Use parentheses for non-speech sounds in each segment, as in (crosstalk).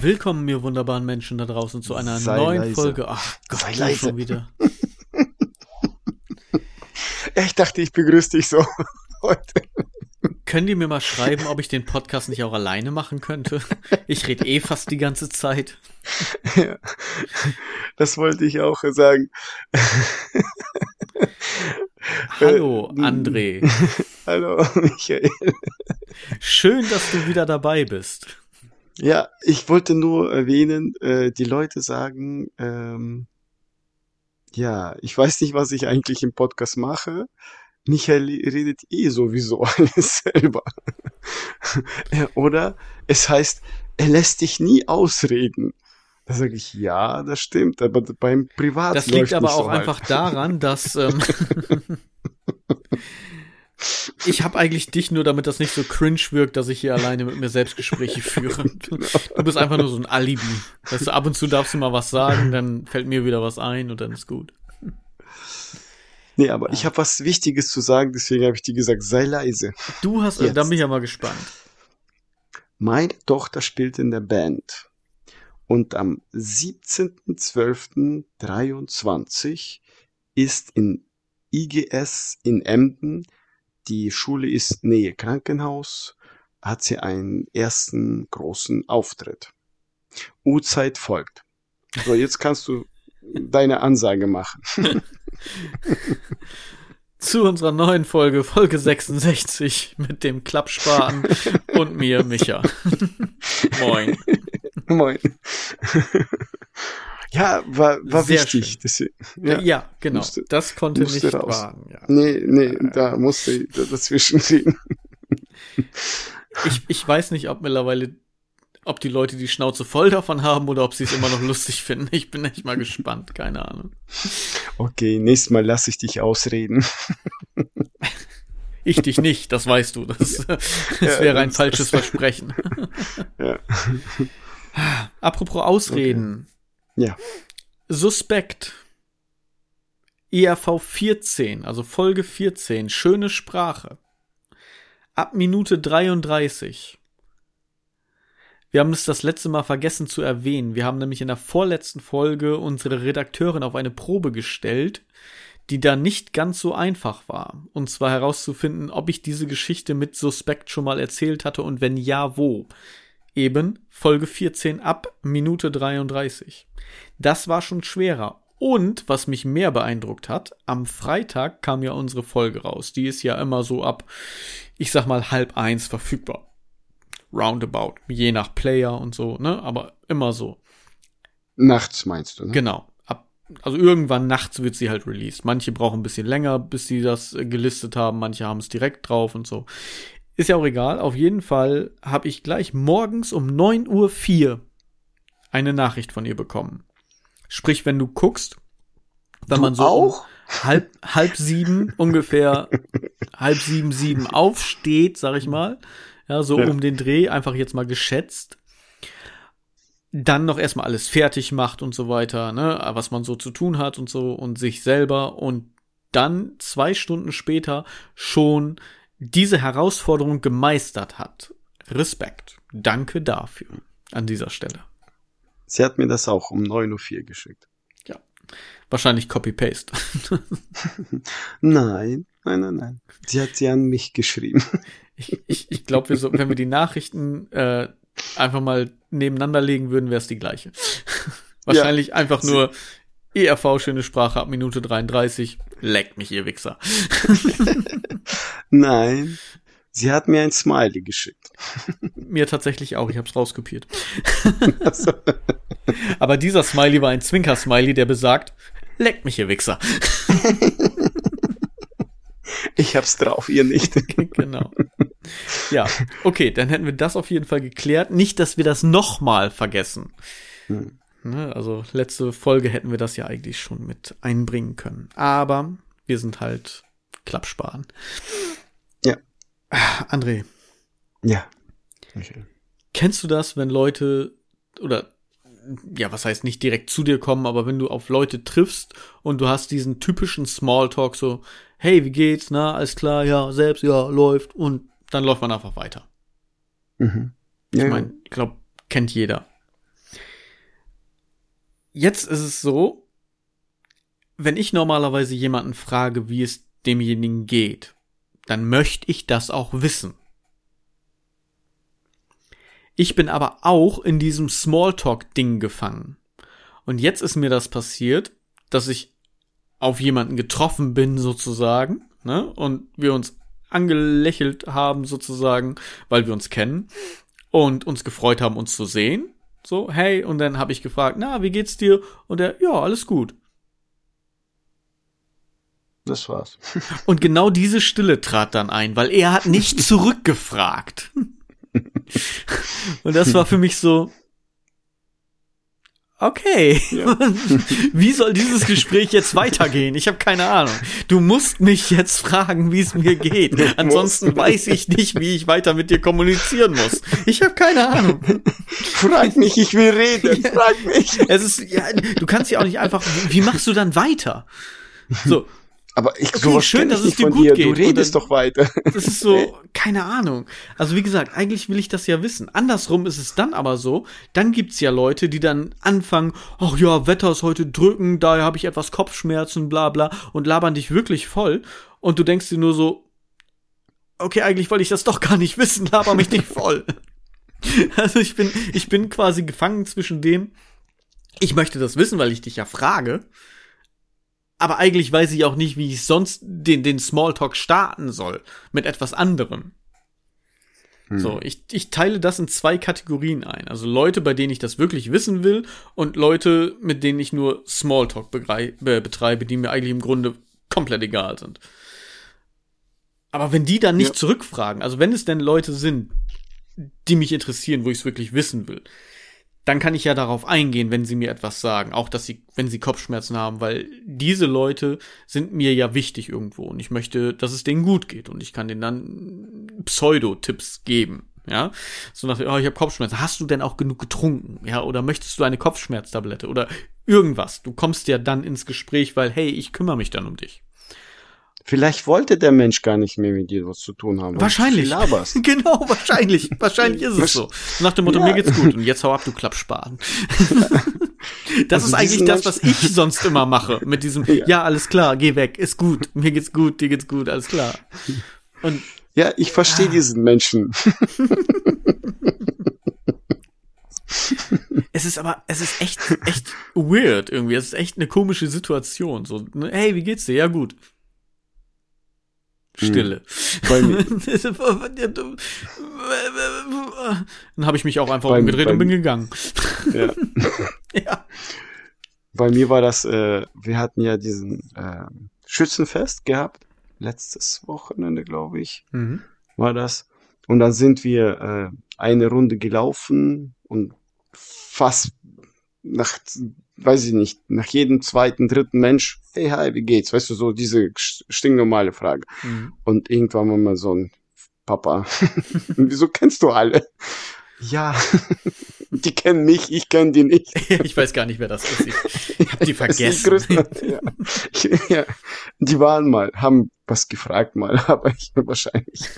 Willkommen, mir wunderbaren Menschen da draußen, zu einer Sei neuen leise. Folge. Ach Gott, Sei leise. schon wieder. (laughs) Ich dachte, ich begrüße dich so (laughs) heute. Können die mir mal schreiben, ob ich den Podcast nicht auch alleine machen könnte? Ich rede eh fast die ganze Zeit. Ja, das wollte ich auch sagen. Hallo, Äh, André. (laughs) Hallo, Michael. Schön, dass du wieder dabei bist. Ja, ich wollte nur erwähnen, äh, die Leute sagen, ähm, ja, ich weiß nicht, was ich eigentlich im Podcast mache. Michael redet eh sowieso (laughs) alles selber. (laughs) Oder es heißt, er lässt dich nie ausreden. Da sage ich, ja, das stimmt, aber beim Privat Das liegt aber auch so halt. einfach daran, dass ähm, (laughs) ich habe eigentlich dich nur, damit das nicht so cringe wirkt, dass ich hier alleine mit mir selbst Gespräche führe. Du, (laughs) du bist einfach nur so ein Alibi. Weißt du, ab und zu darfst du mal was sagen, dann fällt mir wieder was ein und dann ist gut. Nee, aber ich habe was Wichtiges zu sagen, deswegen habe ich dir gesagt, sei leise. Du hast, äh, Jetzt. da bin ich ja mal gespannt. Meine Tochter spielt in der Band. Und am 17.12.23 ist in IGS in Emden, die Schule ist Nähe Krankenhaus, hat sie einen ersten großen Auftritt. Uhrzeit folgt. So, jetzt kannst du deine Ansage machen. (laughs) Zu unserer neuen Folge, Folge 66, mit dem Klappspaten und mir, Micha. (laughs) Moin. Moin. Ja, war, war Sehr wichtig. Deswegen, Ja, ja. genau. musste- das konnte musste nicht raus. wahren. Ja. Nee, nee, da musste ich da dazwischen (laughs) reden. Ich, ich weiß nicht, ob mittlerweile, ob die Leute die Schnauze voll davon haben oder ob sie es immer noch lustig (laughs) finden. Ich bin echt mal gespannt, keine Ahnung. Okay, nächstes Mal lasse ich dich ausreden. Ich dich nicht, das weißt du. Das, (laughs) das Ja, wäre ein das- falsches Versprechen. Ja. Apropos Ausreden. Ja. Suspekt. ERV 14, also Folge 14, schöne Sprache. Ab Minute 33. Wir haben es das letzte Mal vergessen zu erwähnen. Wir haben nämlich in der vorletzten Folge unsere Redakteurin auf eine Probe gestellt, die da nicht ganz so einfach war. Und zwar herauszufinden, ob ich diese Geschichte mit Suspekt schon mal erzählt hatte und wenn ja, wo. Eben Folge 14 ab Minute 33. Das war schon schwerer. Und was mich mehr beeindruckt hat, am Freitag kam ja unsere Folge raus. Die ist ja immer so ab, ich sag mal, halb eins verfügbar. Roundabout. Je nach Player und so, ne? Aber immer so. Nachts meinst du, ne? Genau. Ab, also irgendwann nachts wird sie halt released. Manche brauchen ein bisschen länger, bis sie das äh, gelistet haben. Manche haben es direkt drauf und so. Ist ja auch egal. Auf jeden Fall habe ich gleich morgens um 9.04 Uhr eine Nachricht von ihr bekommen. Sprich, wenn du guckst, wenn Du man so auch? um halb, halb sieben (laughs) ungefähr halb sieben, sieben aufsteht, sag ich mal, ja, so Ja. um den Dreh, einfach jetzt mal geschätzt, dann noch erstmal alles fertig macht und so weiter, ne, was man so zu tun hat und so und sich selber und dann zwei Stunden später schon diese Herausforderung gemeistert hat. Respekt. Danke dafür an dieser Stelle. Sie hat mir das auch um 9.04 Uhr geschickt. Wahrscheinlich Copy-Paste. (laughs) Nein, nein, nein, nein. Sie hat sie an mich geschrieben. (laughs) Ich, ich, ich glaube, so, wenn wir die Nachrichten äh, einfach mal nebeneinander legen würden, wäre es die gleiche. (laughs) Wahrscheinlich einfach nur ERV, schöne Sprache ab Minute 33. Leckt mich, ihr Wichser. (laughs) Nein, sie hat mir ein Smiley geschickt. (laughs) Mir tatsächlich auch, ich hab's rauskopiert. (laughs) Also, Aber dieser Smiley war ein Zwinker-Smiley, der besagt, leckt mich, ihr Wichser. ich hab's drauf, ihr nicht. genau. Ja, okay, dann hätten wir das auf jeden Fall geklärt. Nicht, dass wir das nochmal vergessen. Hm. Ne, also letzte Folge hätten wir das ja eigentlich schon mit einbringen können. Aber wir sind halt Klappsparen. Ja. André, Ja. Michael. kennst du das, wenn Leute oder ja, was heißt nicht direkt zu dir kommen, aber wenn du auf Leute triffst und du hast diesen typischen Smalltalk so, hey, wie geht's, na, alles klar, ja, selbst, ja, läuft und dann läuft man einfach weiter. Mhm. Ich Ja, meine, ich glaube, kennt jeder. Jetzt ist es so, wenn ich normalerweise jemanden frage, wie es demjenigen geht, dann möchte ich das auch wissen. Ich bin aber auch in diesem Smalltalk-Ding gefangen. Und jetzt ist mir das passiert, dass ich auf jemanden getroffen bin, sozusagen, ne, und wir uns angelächelt haben, sozusagen, weil wir uns kennen und uns gefreut haben, uns zu sehen. So, hey, und dann habe ich gefragt, na, wie geht's dir? Und er, ja, alles gut. Das war's. (laughs) Und genau diese Stille trat dann ein, weil er hat nicht (laughs) zurückgefragt. (laughs) Und das war für mich so, okay, ja. (laughs) wie soll dieses Gespräch jetzt weitergehen? Ich habe keine Ahnung. Du musst mich jetzt fragen, wie es mir geht. Ansonsten weiß ich nicht, wie ich weiter mit dir kommunizieren muss. Ich habe keine Ahnung. Frag mich, ich will reden. (laughs) Frag mich. Es ist, ja, du kannst ja auch nicht einfach. Wie machst du dann weiter? So, aber ich, okay, sowas schön, dass es dir gut dir. geht. Du redest dann, doch weiter. Das ist so, keine Ahnung. Also wie gesagt, eigentlich will ich das ja wissen. Andersrum ist es dann aber so, dann gibt's ja Leute, die dann anfangen, ach ja, Wetter ist heute drückend, daher habe ich etwas Kopfschmerzen, bla bla, und labern dich wirklich voll. Und du denkst dir nur so, okay, eigentlich wollte ich das doch gar nicht wissen, (laughs) laber mich nicht voll. also ich bin, ich bin quasi gefangen zwischen dem, ich möchte das wissen, weil ich dich ja frage aber eigentlich weiß ich auch nicht, wie ich sonst den, den Smalltalk starten soll. Mit etwas anderem. Hm. So, ich, ich teile das in zwei Kategorien ein. Also Leute, bei denen ich das wirklich wissen will und Leute, mit denen ich nur Smalltalk betreibe, die mir eigentlich im Grunde komplett egal sind. Aber wenn die dann nicht ja. zurückfragen, also wenn es denn Leute sind, die mich interessieren, wo ich es wirklich wissen will, dann kann ich ja darauf eingehen, wenn sie mir etwas sagen, auch dass sie, wenn sie Kopfschmerzen haben, weil diese Leute sind mir ja wichtig irgendwo und ich möchte, dass es denen gut geht und ich kann denen dann Pseudo-Tipps geben. Ja, so nach, oh, ich habe Kopfschmerzen. Hast du denn auch genug getrunken? Ja, oder möchtest du eine Kopfschmerztablette oder irgendwas? Du kommst ja dann ins Gespräch, weil hey, ich kümmere mich dann um dich. Vielleicht wollte der Mensch gar nicht mehr mit dir was zu tun haben. Wahrscheinlich. (laughs) genau, wahrscheinlich. Wahrscheinlich ist es so. Nach dem Motto, ja. mir geht's gut und jetzt hau ab, du Klappspaten. (laughs) das also ist eigentlich das, was ich sonst immer mache. Mit diesem, (laughs) ja. ja. alles klar, geh weg, ist gut, mir geht's gut, dir geht's gut, alles klar. Und ja, ich verstehe ah. diesen Menschen. es ist aber, es ist echt, echt weird irgendwie. Es ist echt eine komische Situation. So, ne, hey, wie geht's dir? Ja, gut. Stille. Hm. (laughs) Dann habe ich mich auch einfach bei, umgedreht bei, und bin gegangen. Ja. (laughs) ja. Bei mir war das, äh, wir hatten ja diesen äh, Schützenfest gehabt, letztes Wochenende, glaube ich, mhm. war das. Und dann sind wir äh, eine Runde gelaufen und fast nach weiß ich nicht, nach jedem zweiten, dritten Mensch, hey, hi, wie geht's? Weißt du, so diese stinknormale Frage. Mhm. Und irgendwann war mal so ein Papa, (laughs) wieso kennst du alle? Ja, (laughs) die kennen mich, ich kenne die nicht. (laughs) ich weiß gar nicht, wer das ist. Ich, ich hab die vergessen. Die, ja. ja. die waren mal, haben was gefragt mal, aber ich wahrscheinlich.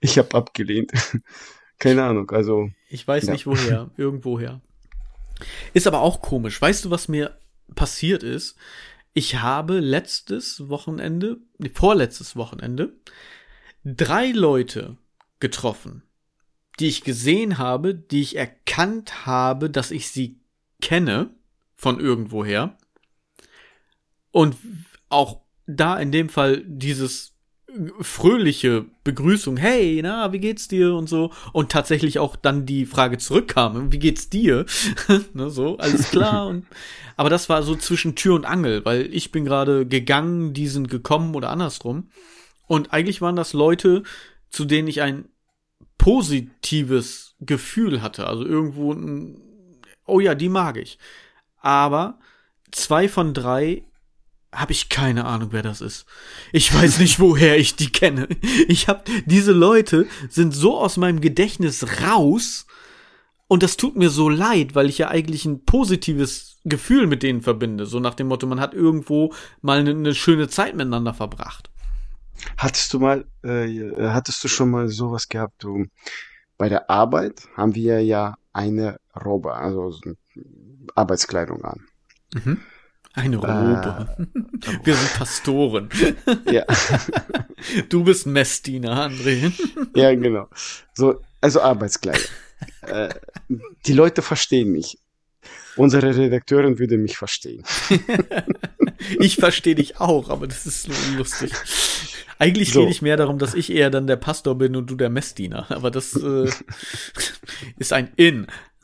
ich habe abgelehnt. Keine Ahnung, also. Ich weiß ja. nicht woher, irgendwoher. Ist aber auch komisch. Weißt du, was mir passiert ist? Ich habe letztes Wochenende, nee, vorletztes Wochenende, drei Leute getroffen, die ich gesehen habe, die ich erkannt habe, dass ich sie kenne von irgendwoher. Und auch da in dem Fall dieses fröhliche Begrüßung, hey, na, wie geht's dir und so und tatsächlich auch dann die Frage zurückkam, wie geht's dir? (laughs) ne, so, alles klar (laughs) und aber das war so zwischen Tür und Angel, weil ich bin gerade gegangen, die sind gekommen oder andersrum und eigentlich waren das Leute, zu denen ich ein positives Gefühl hatte, also irgendwo ein, oh ja, die mag ich. Aber zwei von drei habe ich keine Ahnung, wer das ist. Ich weiß nicht, woher ich die kenne. Ich habe diese Leute sind so aus meinem Gedächtnis raus und das tut mir so leid, weil ich ja eigentlich ein positives Gefühl mit denen verbinde, so nach dem Motto, man hat irgendwo mal eine, eine schöne Zeit miteinander verbracht. Hattest du mal, äh, hattest du schon mal sowas gehabt? Du, bei der Arbeit haben wir ja eine Robbe, also Arbeitskleidung an. Mhm. Eine Robe. Äh, Wir sind Pastoren. (laughs) Ja. Du bist Messdiener, André. Ja, genau. So, also Arbeitskleidung. äh, die Leute verstehen mich. Unsere Redakteurin würde mich verstehen. (laughs) ich verstehe dich auch, aber das ist so lustig. Eigentlich so. geht ich mehr darum, dass ich eher dann der Pastor bin und du der Messdiener. Aber das äh, ist ein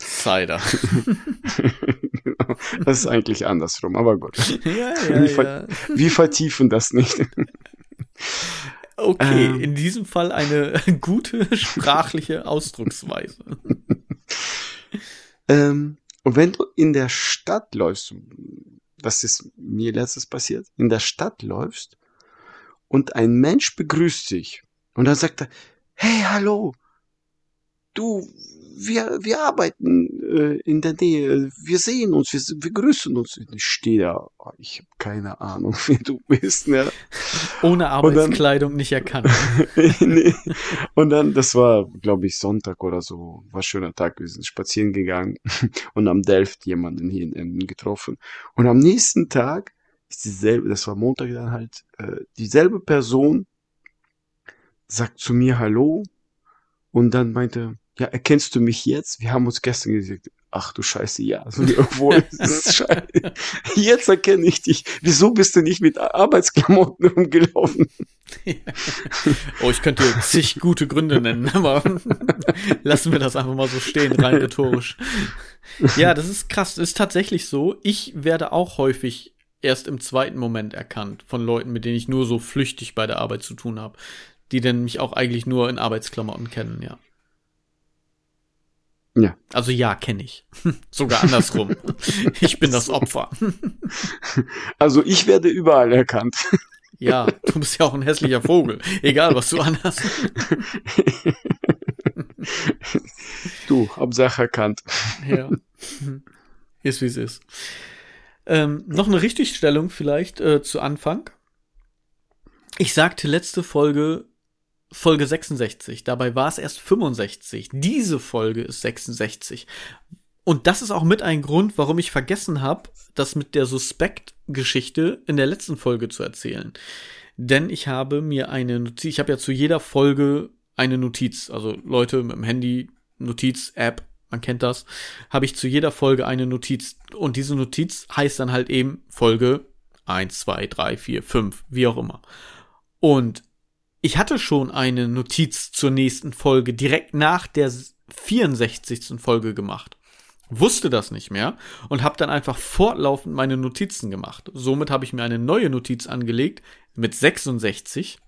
Insider. (laughs) das ist eigentlich andersrum, aber gut. Ja, ja, wir, ver ja. wir vertiefen das nicht. Okay, ähm, in diesem Fall eine (laughs) gute sprachliche Ausdrucksweise. (laughs) Ähm, und wenn du in der Stadt läufst, das ist mir letztes passiert, in der Stadt läufst und ein Mensch begrüßt dich und dann sagt er, hey, hallo, du, wir, wir arbeiten äh, in der Nähe, wir sehen uns, wir, wir grüßen uns. Ich stehe da, ich habe keine Ahnung, (laughs) wer du bist. Ne? Ohne Arbeitskleidung dann, nicht erkannt. (laughs) nee. Und dann, das war, glaube ich, Sonntag oder so, war schöner Tag, wir sind spazieren gegangen (laughs) und am Delft jemanden hier in Emden getroffen. Und am nächsten Tag ist dieselbe, das war Montag dann halt, äh, dieselbe Person sagt zu mir Hallo und dann meinte, ja, erkennst du mich jetzt? Wir haben uns gestern gesagt, ach du Scheiße, ja. Also, obwohl, (laughs) Scheiße. Jetzt erkenne ich dich. Wieso bist du nicht mit Arbeitsklamotten rumgelaufen? (laughs) Oh, ich könnte zig gute Gründe nennen, aber (laughs) lassen wir das einfach mal so stehen, rein rhetorisch. Ja, das ist krass. Das ist tatsächlich so. Ich werde auch häufig erst im zweiten Moment erkannt von Leuten, mit denen ich nur so flüchtig bei der Arbeit zu tun habe. Die denn mich auch eigentlich nur in Arbeitsklamotten kennen, ja. Ja. Also ja, kenne ich. (laughs) Sogar andersrum. (laughs) ich bin das Opfer. (laughs) also ich werde überall erkannt. ja, du bist ja auch ein hässlicher Vogel. Egal, was du anhast. du, Hauptsache erkannt. ja. Ist wie es ist. Ähm, noch eine Richtigstellung vielleicht äh, zu Anfang. Ich sagte letzte Folge Folge 66. Dabei war es erst 65. Diese Folge ist 66. Und das ist auch mit ein Grund, warum ich vergessen habe, das mit der Suspekt-Geschichte in der letzten Folge zu erzählen. Denn ich habe mir eine Notiz, ich habe ja zu jeder Folge eine Notiz, also Leute mit dem Handy, Notiz-App, man kennt das, habe ich zu jeder Folge eine Notiz. Und diese Notiz heißt dann halt eben Folge 1, 2, 3, 4, 5, wie auch immer. Und ich hatte schon eine Notiz zur nächsten Folge direkt nach der 64. Folge gemacht. Wusste das nicht mehr und habe dann einfach fortlaufend meine Notizen gemacht. Somit habe ich mir eine neue Notiz angelegt mit 66,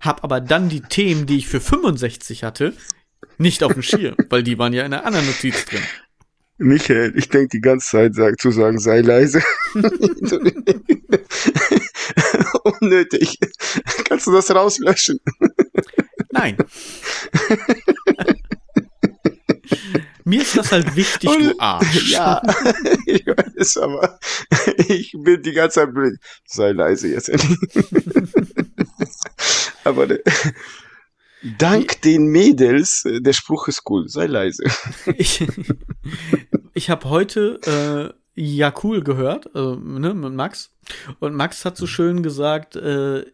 habe aber dann die Themen, die ich für 65 hatte, nicht auf dem Schirm, (laughs) weil die waren ja in einer anderen Notiz drin. Michael, ich denke die ganze Zeit zu sagen, sei leise. (laughs) (laughs) Unnötig. Kannst du das rauslöschen? Nein. Mir ist das halt wichtig, Und, du Arsch. (laughs) Ja, ich weiß, aber ich bin die ganze Zeit blöd. Sei leise jetzt. (laughs) aber ne, dank den Mädels, der Spruch ist cool. Sei leise. Ich, ich habe heute äh, ja cool gehört, äh, ne, mit Max. Und Max hat so schön gesagt, äh,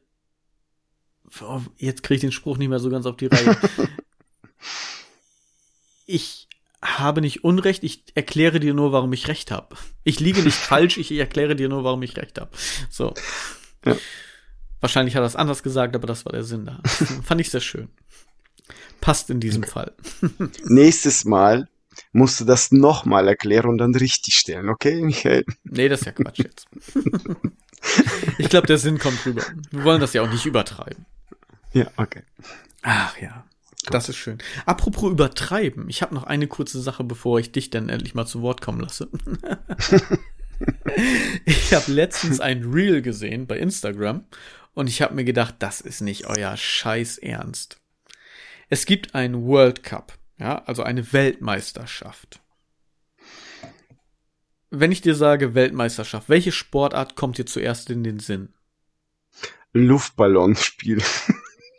oh, jetzt kriege ich den Spruch nicht mehr so ganz auf die Reihe. (laughs) ich habe nicht Unrecht, ich erkläre dir nur, warum ich recht habe. Ich liege nicht (laughs) falsch, ich erkläre dir nur, warum ich recht habe. So. Ja. Wahrscheinlich hat er es anders gesagt, aber das war der Sinn da. (laughs) Fand ich sehr schön. Passt in diesem Fall. Nächstes Mal musst du das nochmal erklären und dann richtig stellen, okay, Michael? Nee, das ist ja Quatsch jetzt. ich glaube, der Sinn kommt rüber. Wir wollen das ja auch nicht übertreiben. Ja, okay. Ach ja. Das ist schön. Apropos übertreiben, ich habe noch eine kurze Sache, bevor ich dich dann endlich mal zu Wort kommen lasse. (laughs) ich habe letztens ein Reel gesehen bei Instagram und ich habe mir gedacht, das ist nicht euer Scheiß Ernst. Es gibt einen World Cup. Ja, also eine Weltmeisterschaft. Wenn ich dir sage Weltmeisterschaft, welche Sportart kommt dir zuerst in den Sinn? Luftballonspiel.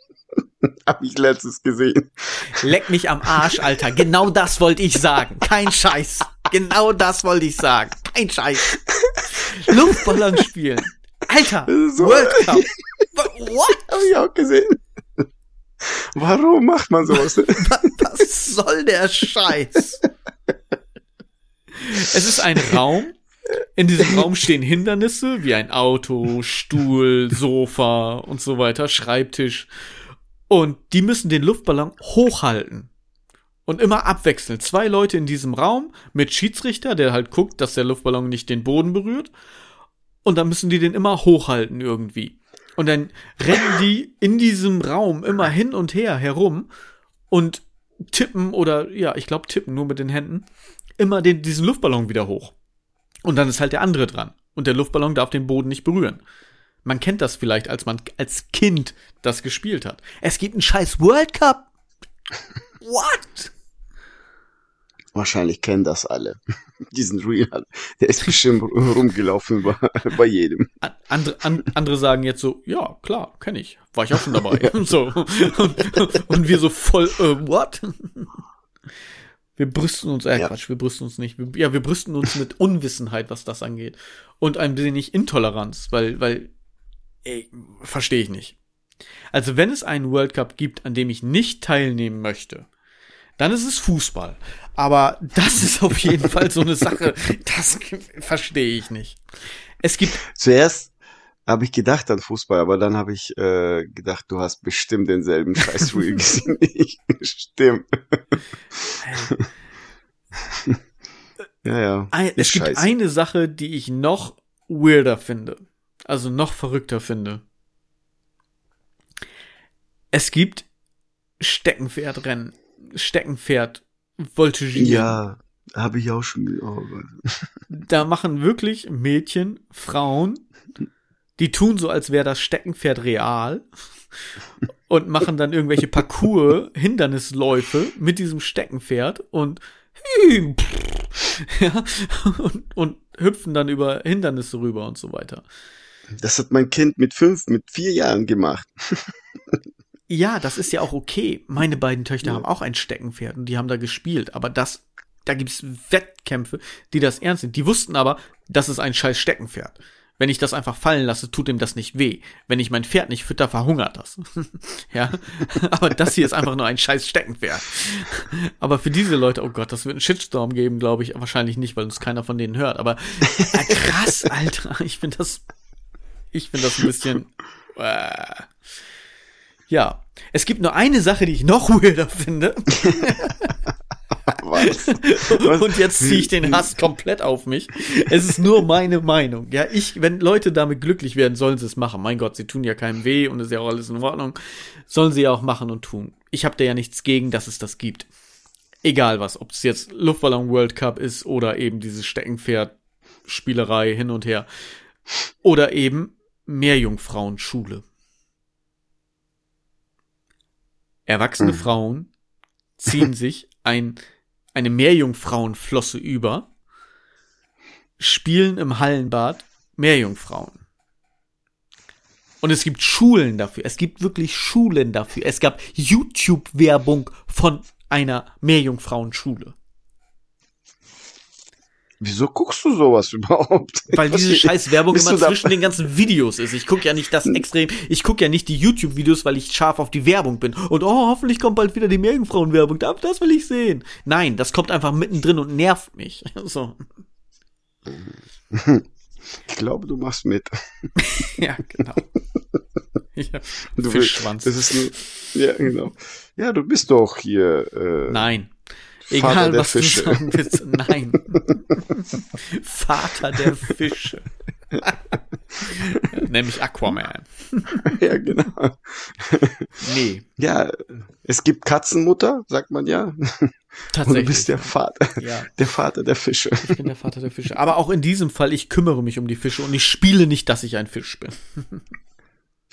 (laughs) Hab ich letztes gesehen. Leck mich am Arsch, Alter. Genau das wollte ich sagen. Kein Scheiß. Genau das wollte ich sagen. Kein Scheiß. Luftballon spielen. Alter, So- World Cup. What? Hab ich auch gesehen. Warum macht man sowas? (laughs) Was soll der Scheiß? Es ist ein Raum. In diesem Raum stehen Hindernisse wie ein Auto, Stuhl, Sofa und so weiter, Schreibtisch. Und die müssen den Luftballon hochhalten. Und immer abwechselnd. Zwei Leute in diesem Raum mit Schiedsrichter, der halt guckt, dass der Luftballon nicht den Boden berührt. Und dann müssen die den immer hochhalten irgendwie. Und dann rennen die in diesem Raum immer hin und her herum und tippen oder, ja, ich glaube tippen nur mit den Händen, immer den, diesen Luftballon wieder hoch. Und dann ist halt der andere dran. Und der Luftballon darf den Boden nicht berühren. Man kennt das vielleicht, als man als Kind das gespielt hat. Es gibt einen scheiß World Cup. (laughs) What? Wahrscheinlich kennen das alle. (laughs) Diesen Real. Der ist bestimmt rumgelaufen bei, (laughs) bei jedem. An- Andere, an, andere sagen jetzt so, ja, klar, kenne ich. War ich auch schon dabei. (laughs) so. Und, und wir so voll, äh, what? Wir brüsten uns, äh, Ja. Quatsch, wir brüsten uns nicht. Wir, ja, wir brüsten uns mit Unwissenheit, was das angeht. Und ein wenig Intoleranz, weil, weil, ey, verstehe ich nicht. Also, wenn es einen World Cup gibt, an dem ich nicht teilnehmen möchte, dann ist es Fußball. Aber das ist auf jeden Fall so eine Sache, (laughs) das verstehe ich nicht. Es gibt Zuerst habe ich gedacht an Fußball, aber dann habe ich äh, gedacht, du hast bestimmt denselben Scheiß Real gesehen (laughs) ich. Stimmt. ja, ja. Ein, es Ist gibt scheiße. eine Sache, die ich noch weirder finde. Also noch verrückter finde. Es gibt Steckenpferdrennen. Steckenpferd voltigieren. Ja, habe ich auch schon. Oh. (laughs) Da machen wirklich Mädchen, Frauen, die tun so, als wäre das Steckenpferd real (laughs) und machen dann irgendwelche Parcours, Hindernisläufe mit diesem Steckenpferd und (laughs) ja, und, und hüpfen dann über Hindernisse rüber und so weiter. Das hat mein Kind mit fünf, mit vier Jahren gemacht. Ja, das ist ja auch okay. Meine beiden Töchter Ja. haben auch ein Steckenpferd und die haben da gespielt, aber das, da gibt's Wettkämpfe, die das ernst sind. Die wussten aber, das ist ein scheiß Steckenpferd. Wenn ich das einfach fallen lasse, tut ihm das nicht weh. Wenn ich mein Pferd nicht fütter, verhungert das. (laughs) ja, (laughs) aber das hier ist einfach nur ein scheiß Steckenpferd. Aber für diese Leute, oh Gott, das wird einen Shitstorm geben, glaube ich, wahrscheinlich nicht, weil uns keiner von denen hört. Aber äh, krass, Alter, (laughs) ich finde das, ich finde das ein bisschen. Äh, ja, es gibt nur eine Sache, die ich noch weirder finde. Was? Was? (laughs) Und jetzt ziehe ich den Hass komplett auf mich. Es ist nur meine Meinung. Ja, ich, wenn Leute damit glücklich werden, sollen sie es machen. Mein Gott, sie tun ja keinem weh und ist ja auch alles in Ordnung. Sollen sie ja auch machen und tun. Ich habe da ja nichts gegen, dass es das gibt. Egal was, ob es jetzt Luftballon World Cup ist oder eben diese Steckenpferd-Spielerei hin und her. Oder eben Meerjungfrauenschule. Erwachsene Mhm. Frauen ziehen (laughs) sich ein, eine Meerjungfrauenflosse über, spielen im Hallenbad Meerjungfrauen. Und es gibt Schulen dafür. Es gibt wirklich Schulen dafür. Es gab YouTube-Werbung von einer Meerjungfrauenschule. Wieso guckst du sowas (laughs) überhaupt? Weil diese scheiß Werbung immer zwischen den ganzen Videos ist. Ich gucke ja nicht das extrem, ich gucke ja nicht die YouTube-Videos, weil ich scharf auf die Werbung bin. Und oh, hoffentlich kommt bald wieder die Meerjungfrauen-Werbung. Das das will ich sehen. Nein, das kommt einfach mittendrin und nervt mich. (laughs) So. (laughs) Ich glaube, du machst mit. Ja, genau. Ja, Du Fischschwanz. Das ist nur, ja, genau. Ja, du bist doch hier. Äh, Nein. Vater Egal, der was Fische. du sagen willst. Nein. (laughs) Vater der Fische. Nämlich Aquaman. Ja, genau. Nee, Ja, es gibt Katzenmutter, sagt man ja. Und du tatsächlich. bist der Vater, ja, der Vater der Fische. ich bin der Vater der Fische. Aber auch in diesem Fall, ich kümmere mich um die Fische und ich spiele nicht, dass ich ein Fisch bin.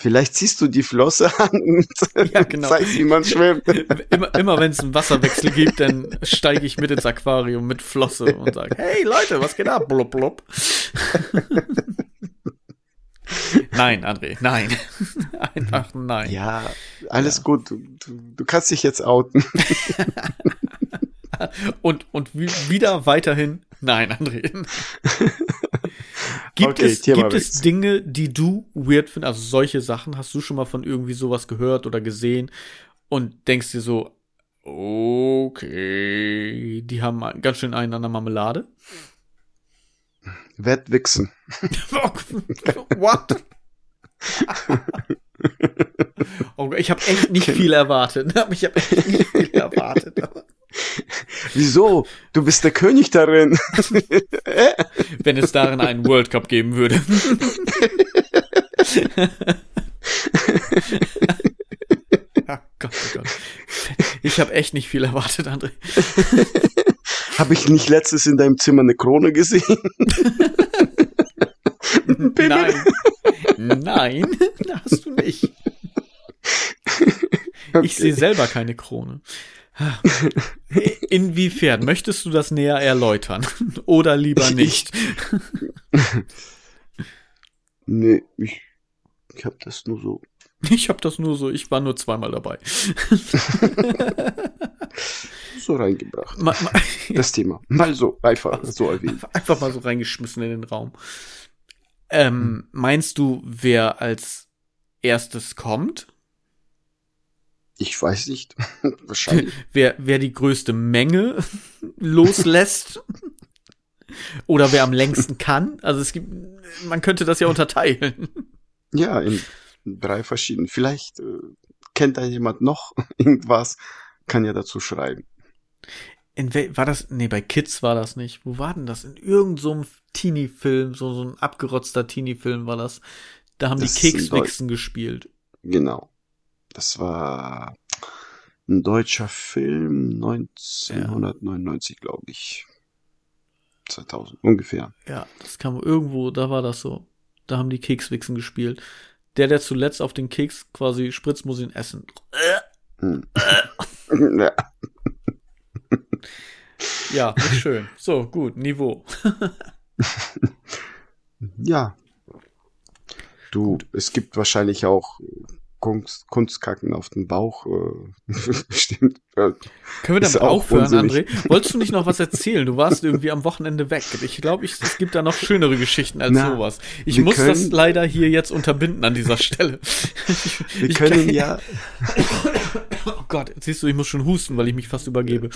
Vielleicht ziehst du die Flosse (laughs) an und Ja, genau. zeigst, wie man schwimmt. (laughs) Immer, immer wenn es einen Wasserwechsel gibt, dann steige ich mit ins Aquarium mit Flosse und sage, hey Leute, was geht ab? Blub, blub. (laughs) nein, André, nein. Einfach nein. Ja, alles gut. Du, du, du kannst dich jetzt outen. und, und wieder weiterhin, nein, André. Gibt Okay, es, gibt es. Dinge, die du weird findest? Also solche Sachen, hast du schon mal von irgendwie sowas gehört oder gesehen und denkst dir so, okay, die haben ganz schön einen an der Marmelade? Wettwichsen. (laughs) What? oh, ich habe (laughs) echt nicht viel erwartet. Ich habe echt nicht viel erwartet. (laughs) Wieso? Du bist der König darin. (laughs) Wenn es darin einen World Cup geben würde. (laughs) oh Gott, oh Gott. Ich habe echt nicht viel erwartet, André. Habe ich nicht letztes in deinem Zimmer eine Krone gesehen? Nein. Nein, hast du nicht. Ich sehe selber keine Krone. (laughs) Inwiefern? Möchtest du das näher erläutern? (laughs) Oder lieber nicht? (laughs) Nee, ich, ich habe das nur so. Ich habe das nur so, ich war nur zweimal dabei. so reingebracht. Ma, ma, Das Thema. Mal so, einfach so erwähnt. einfach mal so reingeschmissen in den Raum. Ähm, meinst du, wer als erstes kommt? Ich weiß nicht. (laughs) Wahrscheinlich. Wer, wer die größte Menge (laughs) loslässt? Oder wer am längsten kann? Also es gibt, man könnte das ja unterteilen. Ja, in drei verschiedenen. Vielleicht äh, kennt da jemand noch (laughs) irgendwas, kann ja dazu schreiben. In wel, war das, nee, bei Kids war das nicht. Wo war denn das? In irgendeinem so Teenie-Film, so, so ein abgerotzter Teenie-Film war das. Da haben Das die Kekswichsen gespielt. Genau. Das war ein deutscher Film, 1999, glaube ich. 2000 ungefähr. Ja, das kam irgendwo, da war das so. Da haben die Kekswichsen gespielt. Der, der zuletzt auf den Keks quasi spritzt, muss ihn essen. Hm. (laughs) ja. Ja, schön. So, gut, Niveau. (laughs) ja. Du, es gibt wahrscheinlich auch Kunst, Kunstkacken auf den Bauch. Äh, (laughs) Stimmt. Können wir damit auch aufhören, unsinnig. André? Wolltest du nicht noch was erzählen? Du warst irgendwie am Wochenende weg. Ich glaube, ich, es gibt da noch schönere Geschichten als Na, sowas. Ich muss das können- leider hier jetzt unterbinden an dieser Stelle. wir Ich können kann- ja, (coughs) Oh Gott, siehst du, ich muss schon husten, weil ich mich fast übergebe.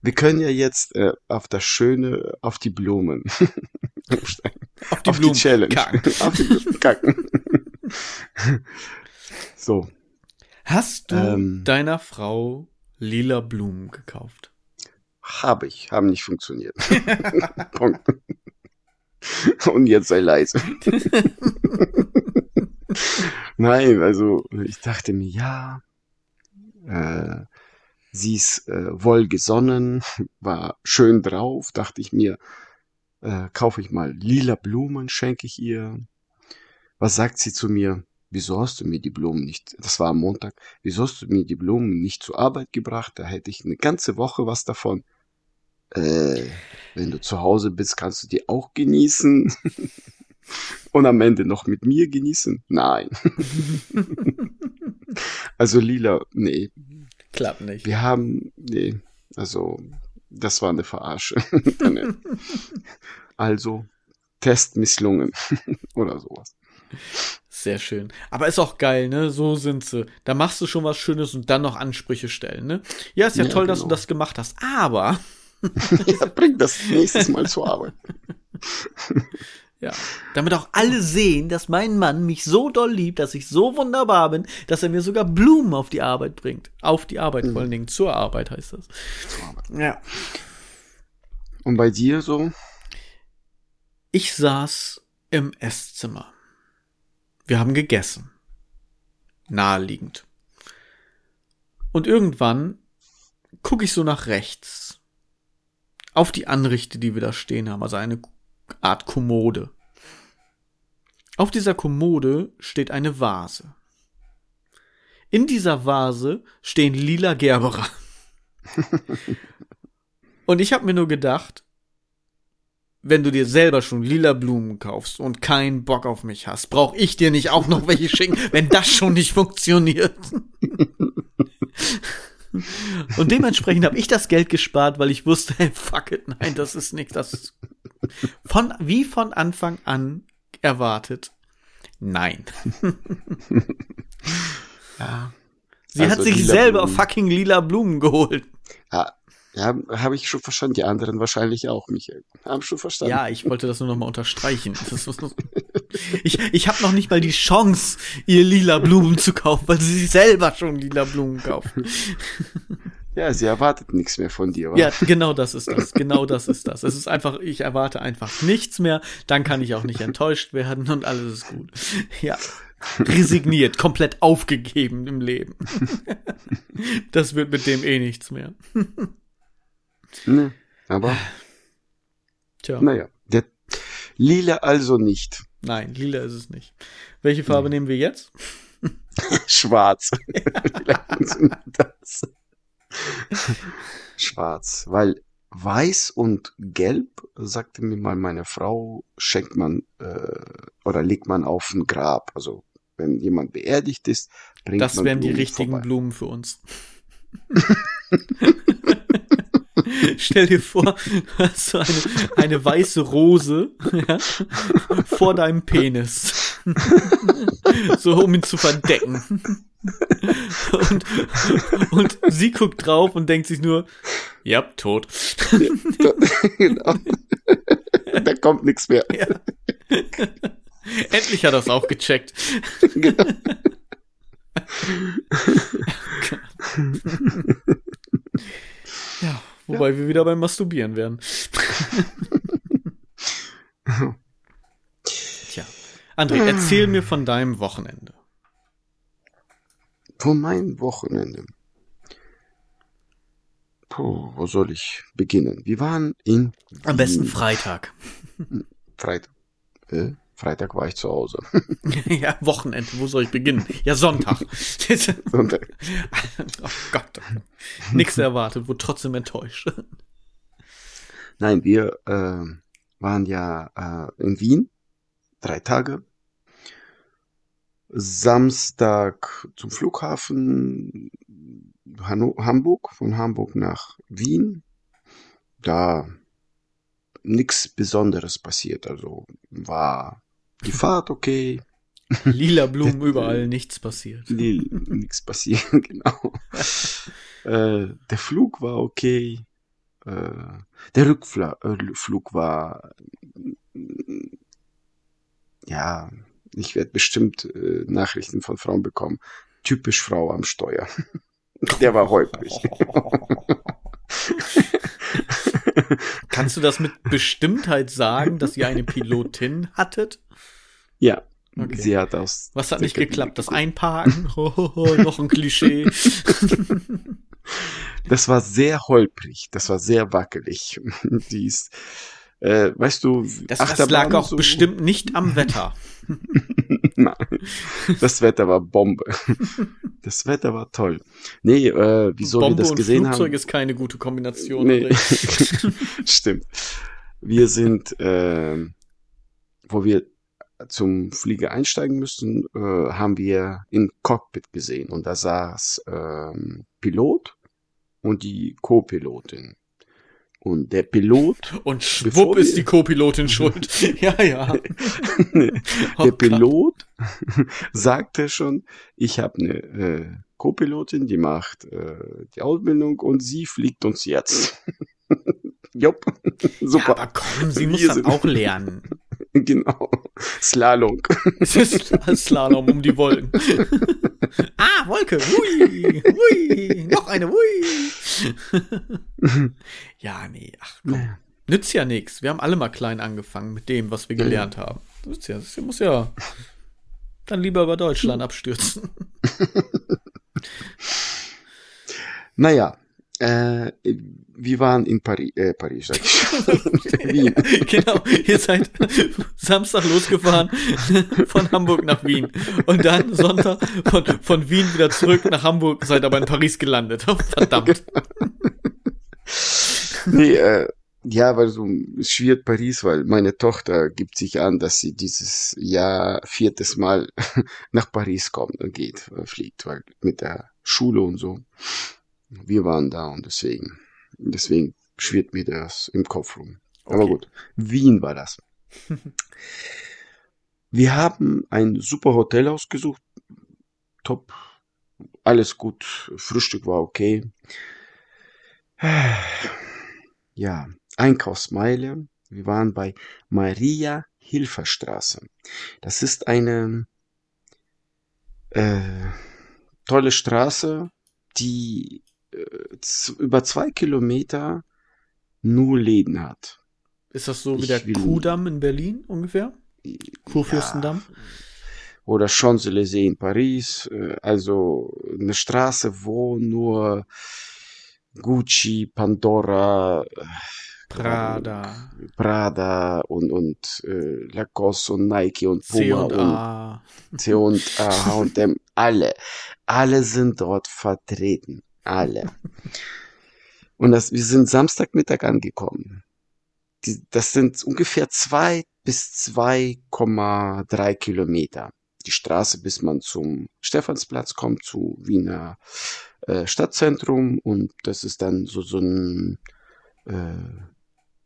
wir können ja jetzt äh, auf das Schöne, auf die Blumen. Auf die auf Blumen. die Challenge. kacken. auf die Blumen kacken. (laughs) so, Hast du Ähm. deiner Frau lila Blumen gekauft? habe ich, haben nicht funktioniert. (laughs) Und jetzt sei leise. (laughs) Nein, also ich dachte mir, ja, äh, sie ist äh, wohlgesonnen, war schön drauf, dachte ich mir, äh, kaufe ich mal lila Blumen, schenke ich ihr. Was sagt sie zu mir? Wieso hast du mir die Blumen nicht, das war am Montag, wieso hast du mir die Blumen nicht zur Arbeit gebracht? Da hätte ich eine ganze Woche was davon. Äh, wenn du zu Hause bist, kannst du die auch genießen. (laughs) Und am Ende noch mit mir genießen? Nein. (laughs) also lila, nee. Klappt nicht. Wir haben, nee, also das war eine Verarsche. (laughs) Also Test misslungen oder sowas. Sehr schön. Aber ist auch geil, ne? So sind sie. Da machst du schon was Schönes und dann noch Ansprüche stellen, ne? Ja, ist ja, Ja, toll, dass du genau. das gemacht hast. Aber, (laughs) ja, bring das nächstes Mal zur Arbeit. (laughs) ja, damit auch alle sehen, dass mein Mann mich so doll liebt, dass ich so wunderbar bin, dass er mir sogar Blumen auf die Arbeit bringt. Auf die Arbeit, vor allen Dingen. Zur Arbeit heißt das. Zur Arbeit. Ja. Und bei dir so? Ich saß im Esszimmer. Wir haben gegessen. Naheliegend. Und irgendwann gucke ich so nach rechts. Auf die Anrichte, die wir da stehen haben, also eine Art Kommode. Auf dieser Kommode steht eine Vase. In dieser Vase stehen lila Gerberer. (laughs) Und ich habe mir nur gedacht, wenn du dir selber schon lila Blumen kaufst und keinen Bock auf mich hast, brauch ich dir nicht auch noch welche schicken, (laughs) wenn das schon nicht funktioniert. (laughs) Und dementsprechend habe ich das Geld gespart, weil ich wusste, hey, fuck it, nein, das ist nichts. Das von, wie von Anfang an erwartet. Nein. (laughs) Ja. Sie Also hat sich selber Blumen. fucking lila Blumen geholt. Ja, habe ich schon verstanden. Die anderen wahrscheinlich auch, Michael. Haben schon verstanden. Ja, ich wollte das nur noch mal unterstreichen. Noch ich ich habe noch nicht mal die Chance, ihr lila Blumen zu kaufen, weil sie sich selber schon lila Blumen kauft. Ja, sie erwartet nichts mehr von dir. wa? Ja, genau das ist das. Genau das ist das. Es ist einfach, ich erwarte einfach nichts mehr. Dann kann ich auch nicht enttäuscht werden und alles ist gut. Ja. Resigniert, komplett aufgegeben im Leben. Das wird mit dem eh nichts mehr. Ne, aber, Tja, naja. Der Lila also nicht. nein, lila ist es nicht. Welche Farbe nehmen wir jetzt? (laughs) Schwarz. (laughs) Das. (laughs) Schwarz. Weil weiß und gelb, sagte mir mal meine Frau, schenkt man äh, oder legt man auf ein Grab. Also wenn jemand beerdigt ist, bringt Das man wären die Blumen richtigen vorbei. Blumen für uns. (laughs) Stell dir vor, du hast so eine, eine weiße Rose ja, vor deinem Penis. (laughs) so, um ihn zu verdecken. Und, und sie guckt drauf und denkt sich nur, ja, tot. genau. da kommt nichts mehr. Ja. Endlich hat er es auch gecheckt. Genau. (laughs) Ja, wobei wir wieder beim Masturbieren werden. (laughs) Tja. André, erzähl mir von deinem Wochenende. Von meinem Wochenende. Puh, wo soll ich beginnen? Wir waren in Am besten. Freitag. Freitag. Äh, Freitag war ich zu Hause. (laughs) (laughs) ja, Wochenende, wo soll ich beginnen? Ja, Sonntag. (laughs) Äh, oh Gott. Nix erwartet, wurde trotzdem enttäuscht. nein, wir äh, waren ja äh, in Wien. Drei Tage. Samstag zum Flughafen Hanno Hamburg, von Hamburg nach Wien. Da nichts Besonderes passiert. Also war die Fahrt okay, Lila (laughs) Blumen überall, nichts passiert. Nichts passiert, (laughs) genau. äh, der Flug war okay. Äh, der Rückflug äh, war mm, ja, ich werde bestimmt äh, Nachrichten von Frauen bekommen. Typisch Frau am Steuer. (laughs) der war holprig. (laughs) Kannst du das mit Bestimmtheit sagen, dass ihr eine Pilotin hattet? ja, Okay. sie hat aus. Was hat nicht geklappt? Das Einparken? (laughs) Hohoho, noch ein Klischee. Das war sehr holprig, das war sehr wackelig. (laughs) Die ist, äh, weißt du, Das, das lag auch so- bestimmt nicht am Wetter. Nein, (laughs) (laughs) das Wetter war Bombe. Das Wetter war toll. Nee, äh, wieso Bombe wir das und gesehen Flugzeug haben. ist keine gute Kombination. Nee. (laughs) Stimmt. Wir sind, äh, wo wir zum Flieger einsteigen müssten, äh, haben wir im Cockpit gesehen und da saß ähm, Pilot und die Co-Pilotin. Und der Pilot, Und schwupp ist die Co-Pilotin schuld. (laughs) (laughs) ja, ja. (laughs) der Oh. Pilot sagte schon, ich habe eine äh, Co-Pilotin, die macht äh, die Ausbildung und sie fliegt uns jetzt. Jupp, Ja, super, aber komm, sie muss dann auch lernen. (laughs) genau. Slalom. Es (laughs) ist Slalom um die Wolken. (laughs) ah, Wolke. Hui, hui, noch eine, hui. ja, nee, ach komm. Nützt ja nichts. Wir haben alle mal klein angefangen mit dem, was wir gelernt haben. Nützt ja, das muss ja dann lieber über Deutschland abstürzen. Naja, äh, wir waren in Paris, äh, Paris, sag ich. (laughs) Wien. genau, ihr seid Samstag losgefahren (laughs) von Hamburg nach Wien und dann Sonntag von, von Wien wieder zurück nach Hamburg, seid aber in Paris gelandet. (laughs) Verdammt. Nee, äh, ja, weil so es schwirrt Paris, weil meine Tochter gibt sich an, dass sie dieses Jahr viertes Mal nach Paris kommt und geht, äh, fliegt, weil mit der Schule und so. Wir waren da und deswegen, deswegen schwirrt mir das im Kopf rum. Aber Okay. gut, Wien war das. (laughs) Wir haben ein super Hotel ausgesucht. Top. Alles gut. Frühstück war okay. (sighs) Ja, Einkaufsmeile. Wir waren bei Maria Hilfer Straße. Das ist eine äh, tolle Straße, die über zwei Kilometer nur Läden hat. Ist das so wie Ich der will- Kuhdamm in Berlin ungefähr? Kurfürstendamm? oder Champs-Élysées in Paris, äh, also eine Straße, wo nur Gucci, Pandora, äh, Prada, Prada und, und äh, Lacoste und Nike und Puma und und A. C und A, H&M, alle, alle sind dort vertreten, alle. Und das, wir sind Samstagmittag angekommen. Die, das sind ungefähr zwei bis 2,3 Kilometer. Die Straße, bis man zum Stephansplatz kommt, zu Wiener äh, Stadtzentrum. Und das ist dann so, so ein äh,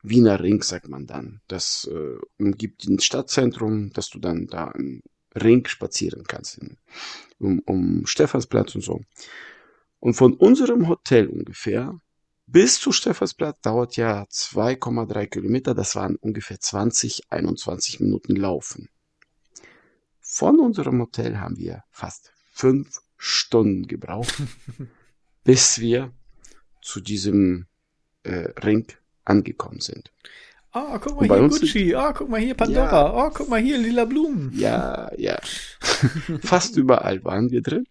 Wiener Ring, sagt man dann. Das äh, umgibt ein Stadtzentrum, dass du dann da im Ring spazieren kannst, in, um, um Stephansplatz und so. Und von unserem Hotel ungefähr bis zu Stephansplatz dauert ja 2,3 Kilometer. Das waren ungefähr 20, 21 Minuten Laufen. Von unserem Hotel haben wir fast fünf Stunden gebraucht, (laughs) bis wir zu diesem äh, Ring angekommen sind. Ah, guck mal hier Gucci. Ah, guck mal hier Pandora. Ah, guck mal hier lila Blumen. Ja, ja. (laughs) Fast überall waren wir drin.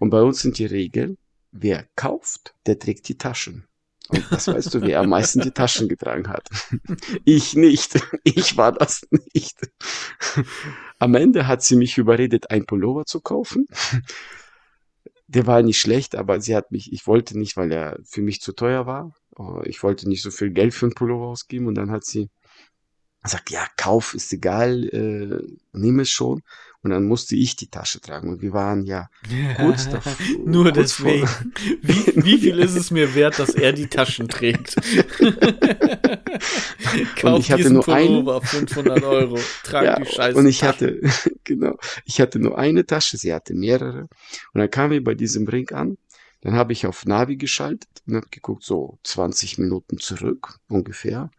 Und bei uns sind die Regeln, wer kauft, der trägt die Taschen. Und das weißt du, wer am meisten die Taschen getragen hat. (laughs) Ich nicht. Ich war das nicht. Am Ende hat sie mich überredet, ein Pullover zu kaufen. Der war nicht schlecht, aber sie hat mich, ich wollte nicht, weil er für mich zu teuer war. Oh, Ich wollte nicht so viel Geld für einen Pullover ausgeben und dann hat sie gesagt, ja, kauf, ist egal, äh, nimm es schon. Und dann musste ich die Tasche tragen. Und wir waren ja (laughs) kurz davor. Nur kurz deswegen. (laughs) Wie, wie viel (laughs) ist es mir wert, dass er die Taschen trägt? Kauf ich hatte nur Pullover, 500 Euro. Trag Ja, die Scheiße. und ich hatte, genau, ich hatte nur eine Tasche, sie hatte mehrere. Und dann kamen wir bei diesem Ring an. Dann habe ich auf Navi geschaltet und habe geguckt, so 20 Minuten zurück ungefähr.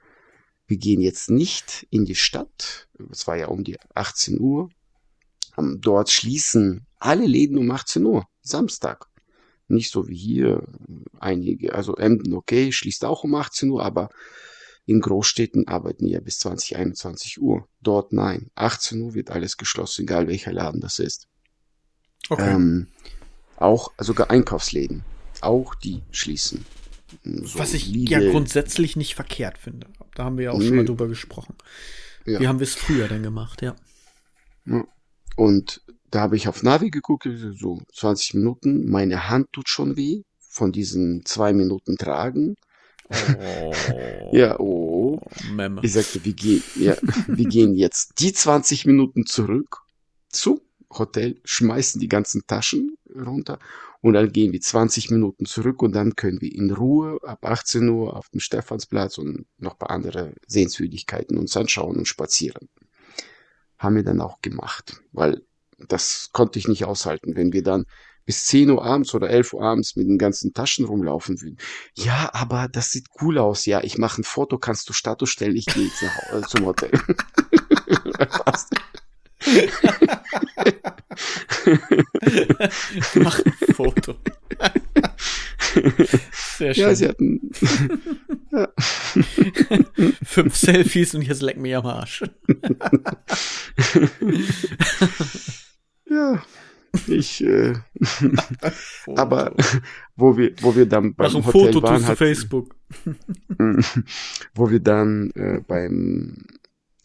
Wir gehen jetzt nicht in die Stadt. Es war ja um die 18 Uhr. Dort schließen alle Läden um 18 Uhr, Samstag. Nicht so wie hier einige, also Emden, okay, schließt auch um 18 Uhr, aber in Großstädten arbeiten ja bis 20, 21 Uhr. Dort nein. 18 Uhr wird alles geschlossen, egal welcher Laden das ist. Okay. Ähm, auch sogar Einkaufsläden. Auch die schließen. So Was ich Lidl, ja grundsätzlich nicht verkehrt finde. Da haben wir ja auch schon Nö. mal drüber gesprochen. Ja. Wie haben wir es früher denn gemacht, ja. Ja. Und da habe ich auf Navi geguckt, so 20 Minuten. Meine Hand tut schon weh von diesen zwei Minuten Tragen. Oh, (laughs) Ja, oh. Memme. Ich sagte, wir gehen, ja, wir gehen jetzt die 20 Minuten zurück zum Hotel, schmeißen die ganzen Taschen runter und dann gehen wir 20 Minuten zurück und dann können wir in Ruhe ab 18 Uhr auf dem Stephansplatz und noch bei andere Sehenswürdigkeiten uns anschauen und spazieren. Haben wir dann auch gemacht, weil das konnte ich nicht aushalten, wenn wir dann bis 10 Uhr abends oder 11 Uhr abends mit den ganzen Taschen rumlaufen würden. Ja, aber das sieht cool aus. Ja, ich mache ein Foto, kannst du Status stellen, ich gehe jetzt nach, äh, zum Hotel. (laughs) (laughs) Mach ein Foto. Sehr schön. ja, sie hatten, (laughs) Fünf Selfies und jetzt leck mich am Arsch. (laughs) ja, ich, äh, aber wo wir, wo wir dann Mach beim ein Hotel Foto, waren, hat, Facebook. wo wir dann äh, beim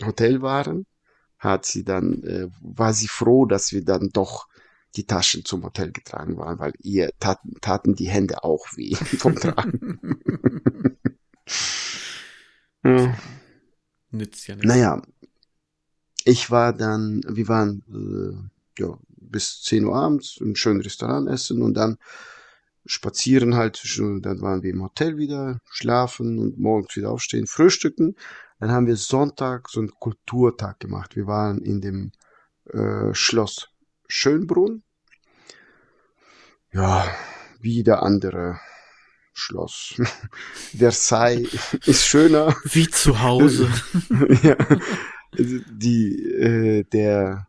Hotel waren, hat sie dann, äh, war sie froh, dass wir dann doch die Taschen zum Hotel getragen waren, weil ihr taten, taten die Hände auch weh (laughs) vom Tragen. (laughs) ja. Nützt ja nicht. Naja, ich war dann, wir waren äh, ja, bis 10 Uhr abends im schönen Restaurant essen und dann spazieren halt, dann waren wir im Hotel wieder, schlafen und morgens wieder aufstehen, frühstücken. Dann haben wir Sonntag so einen Kulturtag gemacht. Wir waren in dem äh, Schloss Schönbrunn. Ja, wie der andere Schloss. (laughs) Versailles (laughs) ist schöner. Wie zu Hause. (laughs) ja. Die, äh, der,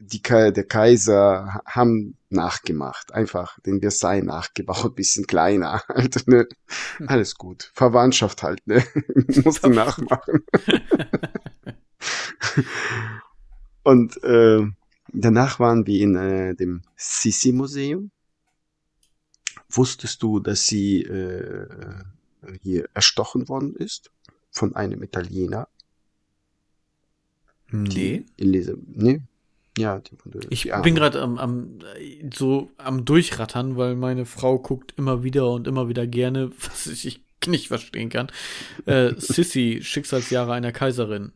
die, der Kaiser haben nachgemacht. Einfach den Versailles nachgebaut, (laughs) bisschen kleiner halt, ne? Alles gut. Verwandtschaft halt, ne? (laughs) Musste nachmachen. (laughs) Und äh, danach waren wir in äh, dem Sissi-Museum. Wusstest du, dass sie äh, hier erstochen worden ist von einem Italiener? Nee. Elise, nee, ja, die, die ich die bin gerade am, am, so am Durchrattern, weil meine Frau guckt immer wieder und immer wieder gerne, (laughs) was ich nicht verstehen kann. Äh, Sissy, (laughs) Schicksalsjahre einer Kaiserin,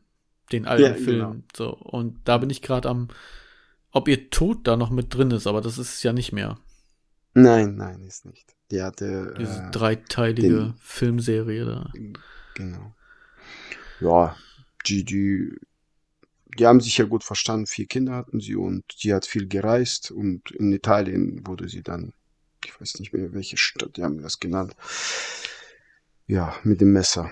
den alten ja, Film. Genau. So, und da bin ich gerade am, ob ihr Tod da noch mit drin ist, aber das ist ja nicht mehr. Nein, nein, ist nicht. Die hatte. Diese äh, dreiteilige den, Filmserie da. Genau. Ja, die, die die haben sich ja gut verstanden, vier Kinder hatten sie und sie hat viel gereist und in Italien wurde sie dann, ich weiß nicht mehr welche Stadt, die haben das genannt, ja, mit dem Messer.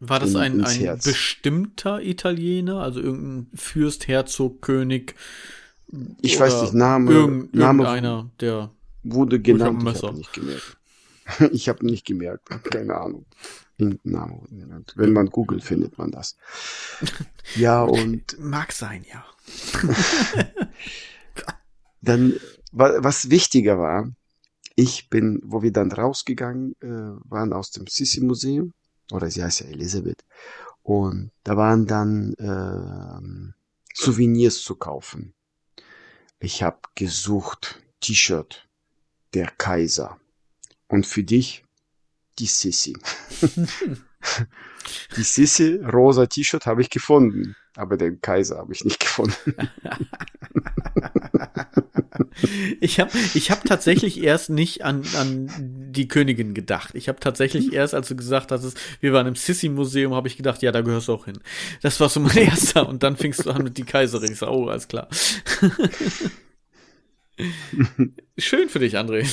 War das in, ein, ein bestimmter Italiener, also irgendein Fürst, Herzog, König? Ich weiß nicht, Name, irgend, Name irgendeiner, der wurde genannt, ich habe nicht gemerkt. (laughs) ich habe nicht gemerkt, keine Ahnung. Name genannt. Wenn man googelt, findet man das. Ja, (laughs) und. Mag sein, ja. (laughs) dann, was wichtiger war, ich bin, wo wir dann rausgegangen äh, waren aus dem Sissi-Museum, oder sie heißt ja Elisabeth, und da waren dann äh, Souvenirs zu kaufen. Ich habe gesucht, T-Shirt, der Kaiser. Und für dich die Sissi. (laughs) die Sissi, rosa T-Shirt habe ich gefunden, aber den Kaiser habe ich nicht gefunden. (laughs) ich habe ich hab tatsächlich erst nicht an, an die Königin gedacht. Ich habe tatsächlich erst, als du gesagt hast, wir waren im Sissi-Museum, habe ich gedacht, ja, da gehörst du auch hin. Das war so mein (laughs) erster. Und dann fingst du an mit die Kaiserin. Ich sag, oh, alles klar. Schön für dich, André.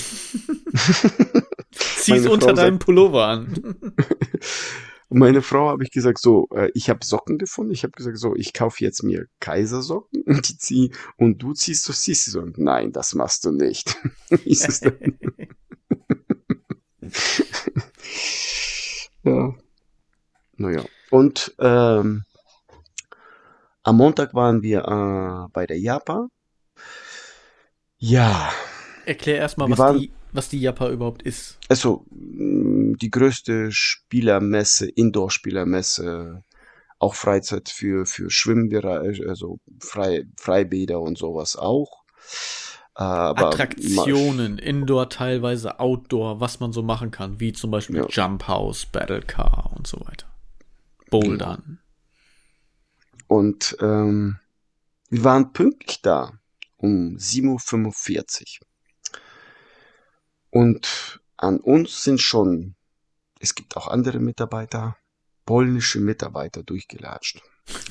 Zieh's unter deinem Pullover an. (laughs) meine Frau habe ich gesagt, so, äh, ich habe Socken gefunden. Ich habe gesagt, so, ich kaufe jetzt mir Kaisersocken (laughs) und die zieh und du ziehst so Sissi so. Nein, das machst du nicht. (laughs) Ja. Naja. Und ähm, am Montag waren wir äh, bei der Japa. Ja. Erklär erstmal, was waren, die was die Japa überhaupt ist. Also, mm, die größte Spielermesse, Indoor-Spielermesse, auch Freizeit für, für Schwimmbereich, also Frei, Freibäder und sowas auch. Aber Attraktionen, Indoor, teilweise Outdoor, was man so machen kann, wie zum Beispiel ja. Jump House, Battle Car und so weiter. Bouldern. Und ähm, wir waren pünktlich da um 7.45 Uhr. Und an uns sind schon, es gibt auch andere Mitarbeiter, polnische Mitarbeiter durchgelatscht.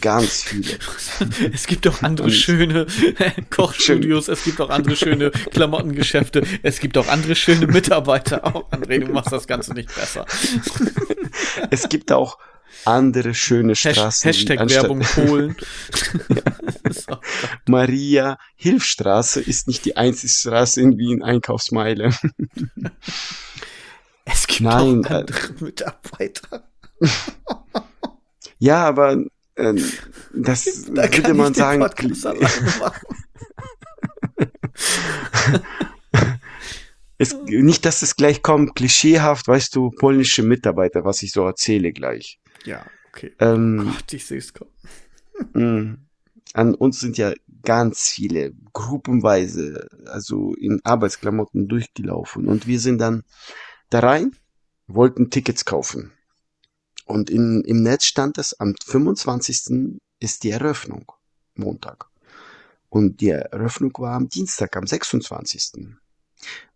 Ganz viele. (laughs) Es gibt auch andere Und schöne (laughs) Kochstudios, es gibt auch andere schöne Klamottengeschäfte, es gibt auch andere schöne Mitarbeiter. Oh, André, du machst das Ganze nicht besser. (laughs) Es gibt auch andere schöne Straßen. Hashtag Werbung Polen. ja. (laughs) Maria Hilfstraße ist nicht die einzige Straße in Wien Einkaufsmeile. (laughs) es gibt Nein, auch äh, andere äh, Mitarbeiter. (laughs) ja, aber äh, das da würde man sagen. es, nicht, dass es gleich kommt, klischeehaft, weißt du, polnische Mitarbeiter, was ich so erzähle gleich. Ja, okay. Ähm, Gott, ich sehe es kommen. An uns sind ja ganz viele gruppenweise, also in Arbeitsklamotten durchgelaufen. Und wir sind dann da rein, wollten Tickets kaufen. Und in, im Netz stand es, am 25. ist die Eröffnung, Montag. Und die Eröffnung war am Dienstag, am 26.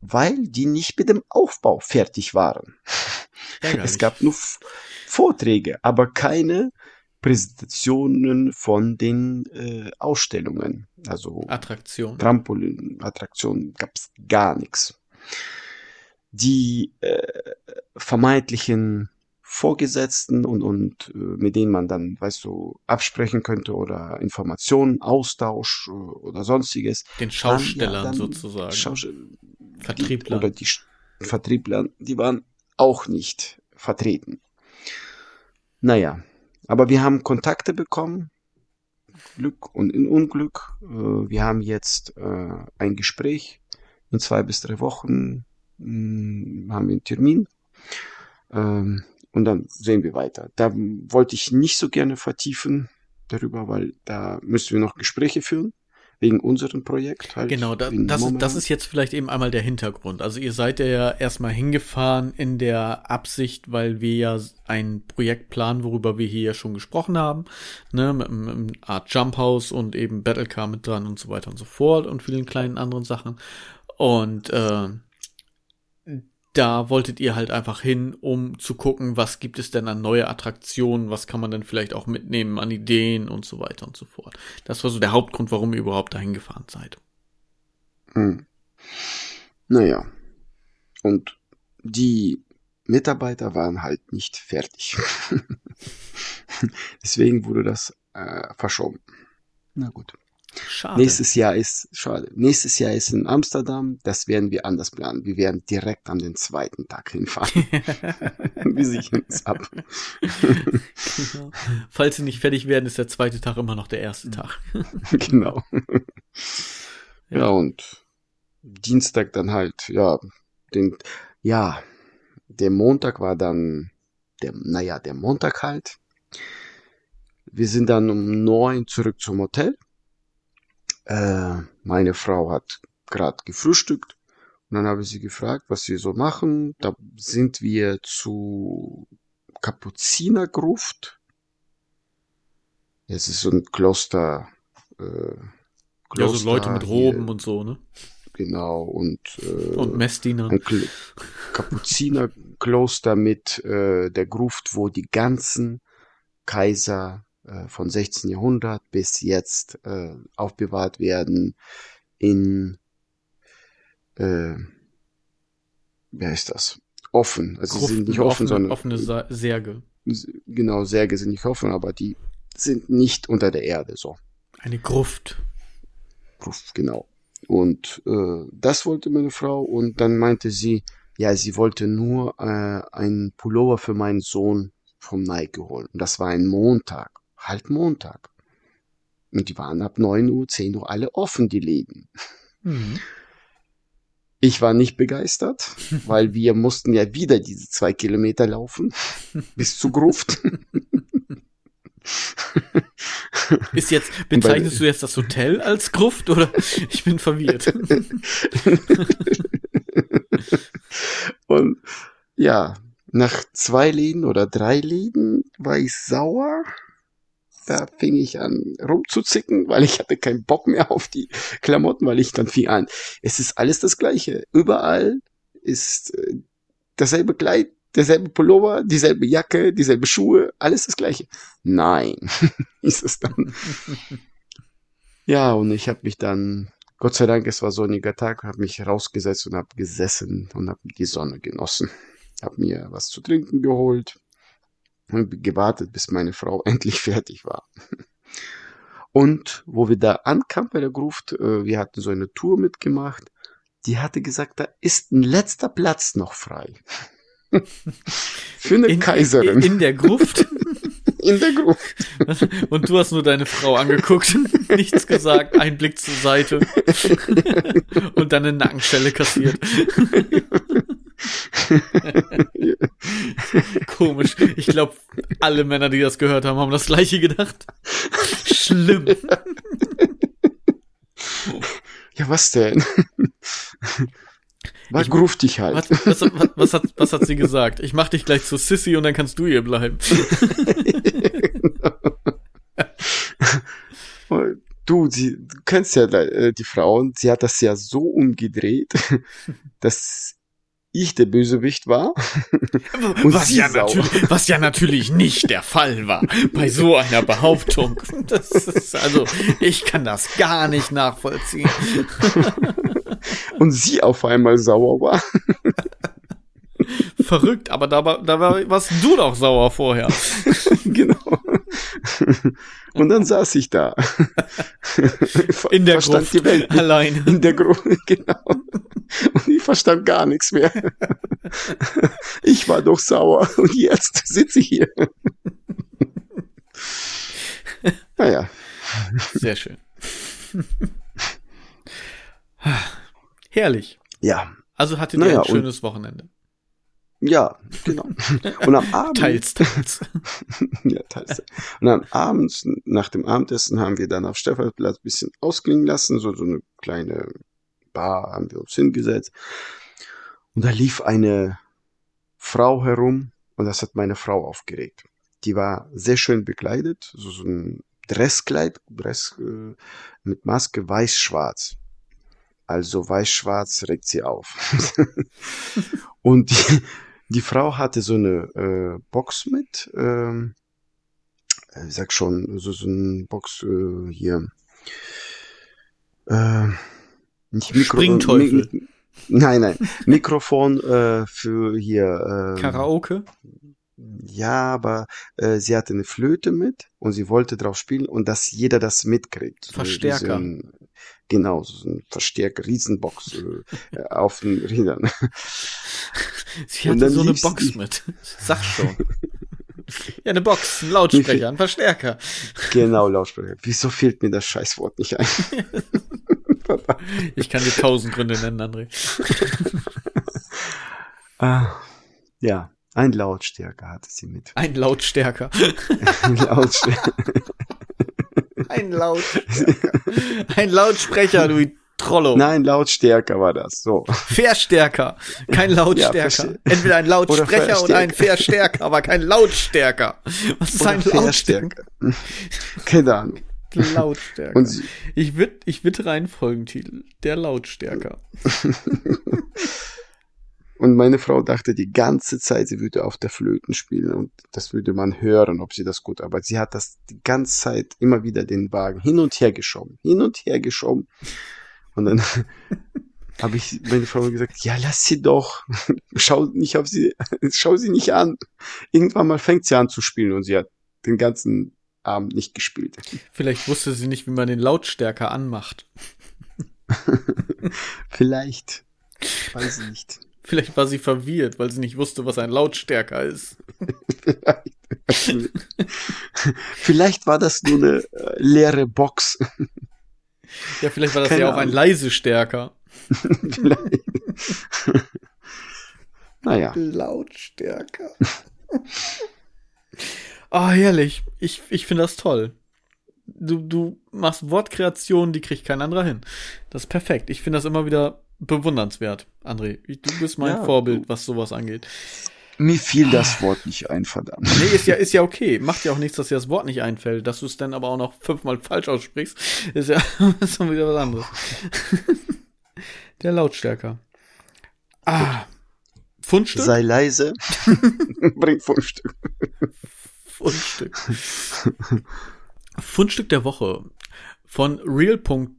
weil die nicht mit dem Aufbau fertig waren. Ärgerlich. Es gab nur Vorträge, aber keine Präsentationen von den äh, Ausstellungen. Also Attraktion. Trampolin, Attraktionen gab's gar nichts. Die äh, vermeintlichen Vorgesetzten und, und äh, mit denen man dann, weißt du, absprechen könnte oder Informationen, Austausch äh, oder sonstiges. Den waren ja Schaustellern dann sozusagen. Schausteller, Vertrieblern. Die, oder die Sch- Vertriebler, die waren auch nicht vertreten. Naja, aber wir haben Kontakte bekommen. Glück und in Unglück. Äh, Wir haben jetzt äh, ein Gespräch. In zwei bis drei Wochen mh, haben wir einen Termin. Ähm, Und dann sehen wir weiter. Da wollte ich nicht so gerne vertiefen darüber, weil da müssen wir noch Gespräche führen. Wegen unserem Projekt halt. Genau, da, das, ist, das ist jetzt vielleicht eben einmal der Hintergrund. Also ihr seid ja erstmal hingefahren in der Absicht, weil wir ja ein Projekt planen, worüber wir hier ja schon gesprochen haben, ne, mit einem einem Art Jump House und eben Battlecar mit dran und so weiter und so fort und vielen kleinen anderen Sachen. Und äh, da wolltet ihr halt einfach hin, um zu gucken, was gibt es denn an neue Attraktionen, was kann man denn vielleicht auch mitnehmen an Ideen und so weiter und so fort. Das war so der Hauptgrund, warum ihr überhaupt dahin gefahren seid. Hm. Naja. Und die Mitarbeiter waren halt nicht fertig. (laughs) Deswegen wurde das äh, verschoben. Na gut. Schade. Nächstes Jahr ist, schade, nächstes Jahr ist in Amsterdam, das werden wir anders planen. Wir werden direkt an den zweiten Tag hinfahren. (laughs) wir sichern es ab. Genau. Falls sie nicht fertig werden, ist der zweite Tag immer noch der erste Tag. (laughs) genau. Ja. Ja. und Dienstag dann halt, ja, den, ja, der Montag war dann, der, naja, der Montag halt. Wir sind dann um neun zurück zum Hotel. Äh, meine Frau hat gerade gefrühstückt und dann habe ich sie gefragt, was wir so machen. Da sind wir zu Kapuzinergruft. Es ist so ein Kloster. Äh, Ja, so Leute mit hier, Roben und so, ne? Genau, und, äh, Und Messdiener. ein Kl Kapuzinerkloster mit äh, der Gruft, wo die ganzen Kaiser äh, von 16. Jahrhundert bis jetzt äh, aufbewahrt werden in äh, wie heißt das? Offen. Also sie Gruften, sind nicht offen, offene, sondern offene Sa Särge. genau, Särge sind nicht offen, aber die sind nicht unter der Erde so. Eine Gruft. Gruft, genau. Und äh, das wollte meine Frau und dann meinte sie, ja, sie wollte nur äh, einen Pullover für meinen Sohn vom Nike holen. Und das war ein Montag, halt Montag. Und die waren ab 9 Uhr, 10 Uhr alle offen, die Läden. Mhm. Ich war nicht begeistert, (laughs) weil wir mussten ja wieder diese zwei Kilometer laufen (laughs) bis zur Gruft. Ist jetzt, bezeichnest du jetzt das Hotel als Gruft oder? (laughs) Ich bin verwirrt. Und ja, nach zwei Läden oder drei Läden war ich sauer. Da fing ich an rumzuzicken, weil ich hatte keinen Bock mehr auf die Klamotten, weil ich dann fing an. Es ist alles das Gleiche. Überall ist äh, dasselbe Kleid, derselbe Pullover, dieselbe Jacke, dieselbe Schuhe, alles das Gleiche. Nein, (laughs) ist es dann. Ja, und ich habe mich dann, Gott sei Dank, es war sonniger Tag, habe mich rausgesetzt und habe gesessen und habe die Sonne genossen. Habe mir was zu trinken geholt und gewartet, bis meine Frau (laughs) endlich fertig war. Und wo wir da ankamen bei der Gruft, äh, wir hatten so eine Tour mitgemacht, die hatte gesagt, da ist ein letzter Platz noch frei. (laughs) Für eine In, Kaiserin in, in der Gruft. (laughs) in der Gruft. Und du hast nur deine Frau angeguckt, nichts gesagt, ein Blick zur Seite und dann eine Nackenstelle kassiert. (laughs) Komisch. Ich glaube, alle Männer, die das gehört haben, haben das gleiche gedacht. Schlimm. Ja, was denn? War Ich- gruftig halt. Was, was, was, was, hat, was hat sie gesagt? Ich mach dich gleich zur Sissy und dann kannst du ihr bleiben. (laughs) Du, sie, du kennst ja äh, die Frauen, sie hat das ja so umgedreht, (laughs) dass ich der Bösewicht war. (laughs) was, ja natürlich, was ja natürlich nicht der Fall war bei so einer Behauptung. (laughs) Das ist, also, ich kann das gar nicht nachvollziehen. (laughs) Und sie auf einmal sauer war. Verrückt, aber da, da warst du doch sauer vorher. genau. (laughs) Und dann saß ich da. (laughs) In der Gruft, die Welt alleine. In der Gruft, genau. Und ich verstand gar nichts mehr. (laughs) Ich war doch sauer und jetzt sitze ich hier. Naja. Sehr schön. Herrlich. Ja. Also hattet ihr naja, ein schönes Wochenende. Ja, genau. (laughs) Und am Abend. teils, teils. (laughs) ja, teils. Und am Abend, nach dem Abendessen, haben wir dann auf Stephansplatz ein bisschen ausklingen lassen, so, so eine kleine Bar haben wir uns hingesetzt. Und da lief eine Frau herum und das hat meine Frau aufgeregt. Die war sehr schön bekleidet, so, so ein Dresskleid, Dress äh, mit Maske weiß-schwarz. Also weiß-schwarz regt sie auf. (laughs) und die, die Frau hatte so eine äh, Box mit, ähm, ich sag schon, so, so ein Box äh, hier. Äh, nicht Mikro, Springteufel. Mi nein, nein. (laughs) Mikrofon äh, für hier. Äh, Karaoke? Ja, aber äh, sie hatte eine Flöte mit und sie wollte drauf spielen und dass jeder das mitkriegt. Verstärker. So genau, so ein Verstärker, Riesenbox äh, auf den Rädern. (laughs) Sie hatte so eine Box mit. Sag schon. Ja, eine Box, ein Lautsprecher, ein Verstärker. Genau, Lautsprecher. Wieso fehlt mir das Scheißwort nicht ein? ich kann dir tausend Gründe nennen, André. (laughs) ah, ja, ein Lautstärker hatte sie mit. Ein Lautstärker. (laughs) ein Lautstärker. (laughs) ein Lautstärker. Ein Lautsprecher, du Trollo. Nein, Lautstärker war das. So. Verstärker, kein Lautstärker. Ja, Entweder ein Lautsprecher oder, ein Verstärker, aber kein Lautstärker. Was ist oder ein Lautstärker? Keine Ahnung. Lautstärker. Und ich würde ich würd rein Folgentitel. Der Lautstärker. (laughs) und meine Frau dachte die ganze Zeit, sie würde auf der Flöten spielen und das würde man hören, ob sie das gut, aber sie hat das die ganze Zeit immer wieder den Wagen hin und her geschoben, hin und her geschoben. Und dann (laughs) habe ich meine Frau gesagt, ja, lass sie doch. (laughs) Schau nicht auf sie, schau sie nicht an. Irgendwann mal fängt sie an zu spielen und sie hat den ganzen Abend nicht gespielt. Vielleicht wusste sie nicht, wie man den Lautstärker anmacht. (laughs) Vielleicht. Weiß ich nicht. Vielleicht war sie verwirrt, weil sie nicht wusste, was ein Lautstärker ist. Vielleicht. Vielleicht war das nur eine äh, leere Box. Ja, vielleicht war das Keine ja auch ein leise Stärker. vielleicht. (laughs) naja. Lautstärker. (laughs) Ah, oh, herrlich. Ich, ich finde das toll. Du, du machst Wortkreationen, die kriegt kein anderer hin. Das ist perfekt. Ich finde das immer wieder bewundernswert, André. Du bist mein ja, Vorbild, was sowas angeht. Mir fiel das Wort nicht ein, verdammt. Nee, ist ja, ist ja okay. Macht ja auch nichts, dass dir das Wort nicht einfällt. Dass du es dann aber auch noch fünfmal falsch aussprichst, ist ja (laughs) dann wieder was anderes. Der Lautstärker. Ah. Fundstück? Sei leise. (laughs) Bring Fundstück. Fundstück. Fundstück der Woche von real.talk.de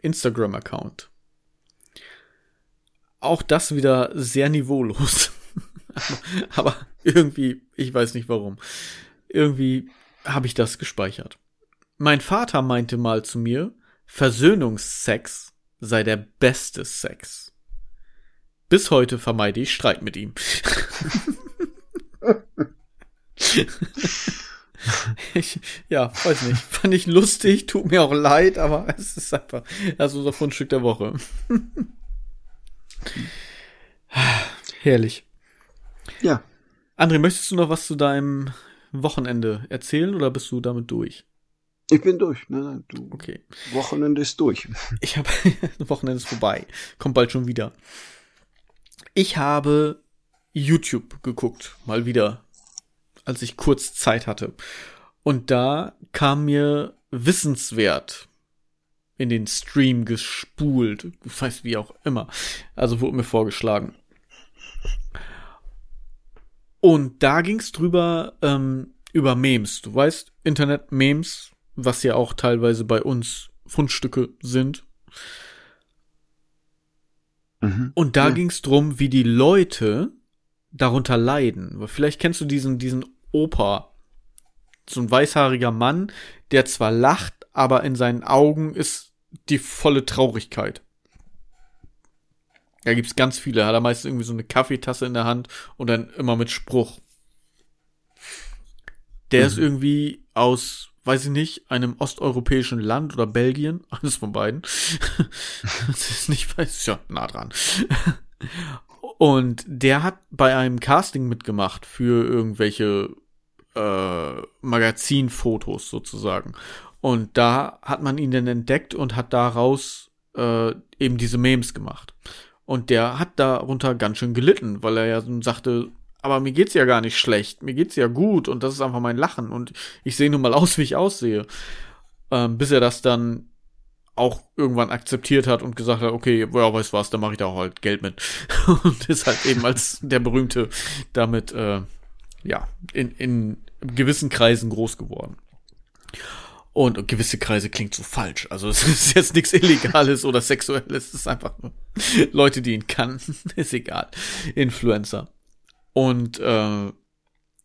Instagram-Account auch das wieder sehr niveaulos. (laughs) aber, irgendwie, ich weiß nicht warum. Irgendwie habe ich das gespeichert. Mein Vater meinte mal zu mir, Versöhnungsex sei der beste Sex. Bis heute vermeide ich Streit mit ihm. (laughs) (laughs) (laughs) ich, ja, weiß nicht. Fand ich lustig, tut mir auch leid, aber es ist einfach, das ist unser Fundstück der Woche. (laughs) Herrlich. Ja. André, möchtest du noch was zu deinem Wochenende erzählen oder bist du damit durch? Ich bin durch. Nein, nein, du. Okay. Wochenende ist durch. (laughs) Ich habe Wochenende ist vorbei. Kommt bald schon wieder. Ich habe YouTube geguckt, mal wieder, als ich kurz Zeit hatte. Und da kam mir wissenswert in den Stream gespult. Ich weiß wie auch immer. Also wurde mir vorgeschlagen. Und da ging's drüber ähm, über Memes. Du weißt, Internet-Memes, was ja auch teilweise bei uns Fundstücke sind. Mhm. Und da ja. ging's drum, wie die Leute darunter leiden. Vielleicht kennst du diesen, diesen Opa. So ein weißhaariger Mann, der zwar lacht, aber in seinen Augen ist die volle Traurigkeit. Da gibt's ganz viele. Er hat er meistens irgendwie so eine Kaffeetasse in der Hand und dann immer mit Spruch. Der mhm. ist irgendwie aus, weiß ich nicht, einem osteuropäischen Land oder Belgien. (laughs) Eines von beiden. (laughs) das ist nicht, weiß ich ja, nah dran. Und der hat bei einem Casting mitgemacht für irgendwelche äh, Magazinfotos sozusagen. Und da hat man ihn dann entdeckt und hat daraus äh, eben diese Memes gemacht. Und der hat darunter ganz schön gelitten, weil er ja sagte, aber mir geht's ja gar nicht schlecht, mir geht's ja gut und das ist einfach mein Lachen und ich sehe nun mal aus, wie ich aussehe. Ähm, bis er das dann auch irgendwann akzeptiert hat und gesagt hat, okay, ja, weißt was, dann mache ich da halt Geld mit. (laughs) und ist halt eben als der berühmte damit, äh, ja, in, in gewissen Kreisen groß geworden. Und gewisse Kreise klingt so falsch. Also (laughs) es ist jetzt nichts Illegales oder Sexuelles. Es ist einfach nur Leute, die ihn kannten. (laughs) ist egal. Influencer. Und äh,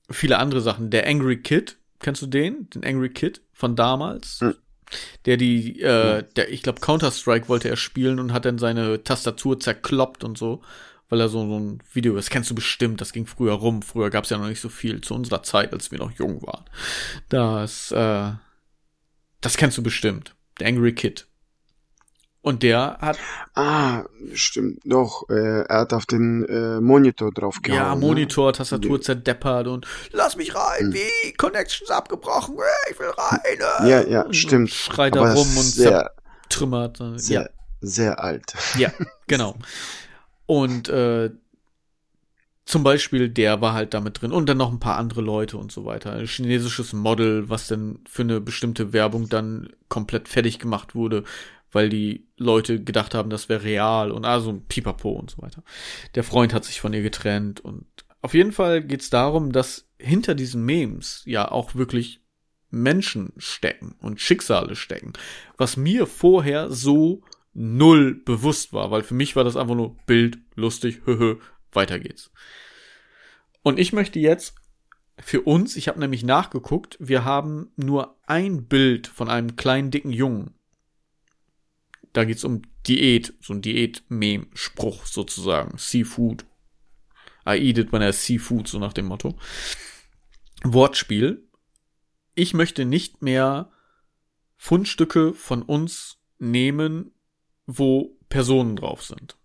viele andere Sachen. Der Angry Kid, kennst du den? Den Angry Kid von damals? Hm. Der die, äh, der, ich glaube, Counter-Strike wollte er spielen und hat dann seine Tastatur zerkloppt und so, weil er so, so ein Video, das kennst du bestimmt, das ging früher rum. Früher gab es ja noch nicht so viel zu unserer Zeit, als wir noch jung waren. Das, äh, das kennst du bestimmt. Der Angry Kid. Und der hat. Ah, stimmt. Doch, äh, er hat auf den äh, Monitor drauf gehauen. Ja, ne? Monitor, ne? Tastatur ja. zerdeppert und lass mich rein, hm. wie? Connections abgebrochen, ich will rein. Äh. Ja, ja, und stimmt. Schreit da rum und sehr, zertrümmert. Sehr, ja. sehr alt. Ja, (laughs) genau. Und äh, zum Beispiel, der war halt damit drin und dann noch ein paar andere Leute und so weiter. Ein chinesisches Model, was dann für eine bestimmte Werbung dann komplett fertig gemacht wurde, weil die Leute gedacht haben, das wäre real und also ein Pipapo und so weiter. Der Freund hat sich von ihr getrennt und auf jeden Fall geht's darum, dass hinter diesen Memes ja auch wirklich Menschen stecken und Schicksale stecken, was mir vorher so null bewusst war, weil für mich war das einfach nur Bild, lustig, höhö, weiter geht's. Und ich möchte jetzt für uns, ich habe nämlich nachgeguckt, wir haben nur ein Bild von einem kleinen dicken Jungen da geht's um Diät, so ein Diät-Meme-Spruch sozusagen. Seafood. I eat it when I seafood, so nach dem Motto. Wortspiel. Ich möchte nicht mehr Fundstücke von uns nehmen, wo Personen drauf sind.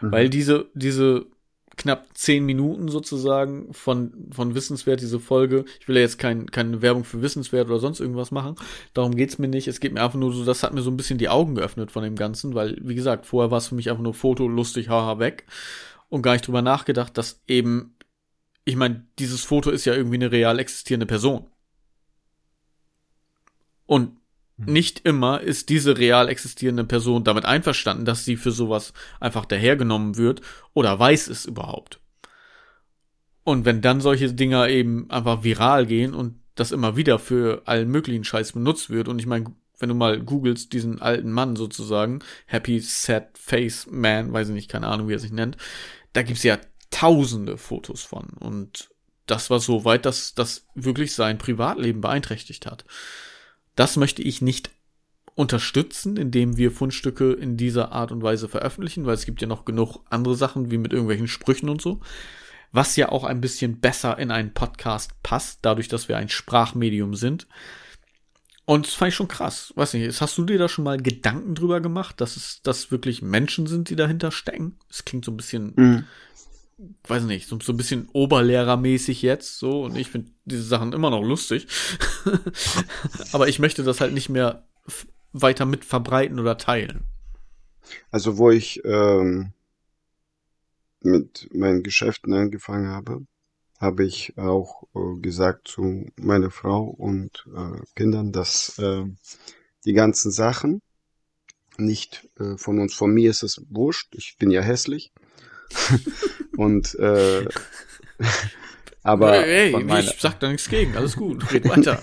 Mhm. Weil diese, diese knapp zehn Minuten sozusagen von, von Wissenswert, diese Folge. Ich will ja jetzt kein, keine Werbung für Wissenswert oder sonst irgendwas machen. Darum geht's mir nicht. Es geht mir einfach nur so, das hat mir so ein bisschen die Augen geöffnet von dem Ganzen, weil, wie gesagt, vorher war es für mich einfach nur Foto, lustig, haha, weg. Und gar nicht drüber nachgedacht, dass eben, ich meine, dieses Foto ist ja irgendwie eine real existierende Person. Und. Nicht immer ist diese real existierende Person damit einverstanden, dass sie für sowas einfach dahergenommen wird oder weiß es überhaupt. Und wenn dann solche Dinger eben einfach viral gehen und das immer wieder für allen möglichen Scheiß benutzt wird und ich meine, wenn du mal googelst, diesen alten Mann sozusagen, Happy Sad Face Man, weiß ich nicht, keine Ahnung, wie er sich nennt, da gibt's ja tausende Fotos von und das war so weit, dass das wirklich sein Privatleben beeinträchtigt hat. Das möchte ich nicht unterstützen, indem wir Fundstücke in dieser Art und Weise veröffentlichen, weil es gibt ja noch genug andere Sachen, wie mit irgendwelchen Sprüchen und so, was ja auch ein bisschen besser in einen Podcast passt, dadurch, dass wir ein Sprachmedium sind. Und das fand ich schon krass. Weiß nicht, hast du dir da schon mal Gedanken drüber gemacht, dass es, dass wirklich Menschen sind, die dahinter stecken? Es klingt so ein bisschen, mhm weiß nicht, so, so ein bisschen oberlehrermäßig jetzt, so, und ich finde diese Sachen immer noch lustig. (laughs) Aber ich möchte das halt nicht mehr weiter mit verbreiten oder teilen. Also, wo ich ähm, mit meinen Geschäften angefangen habe, habe ich auch äh, gesagt zu meiner Frau und äh, Kindern, dass äh, die ganzen Sachen nicht äh, von uns, von mir ist es wurscht, ich bin ja hässlich. (laughs) und äh, aber hey, hey ich sag da nichts gegen, alles gut, red weiter. (laughs)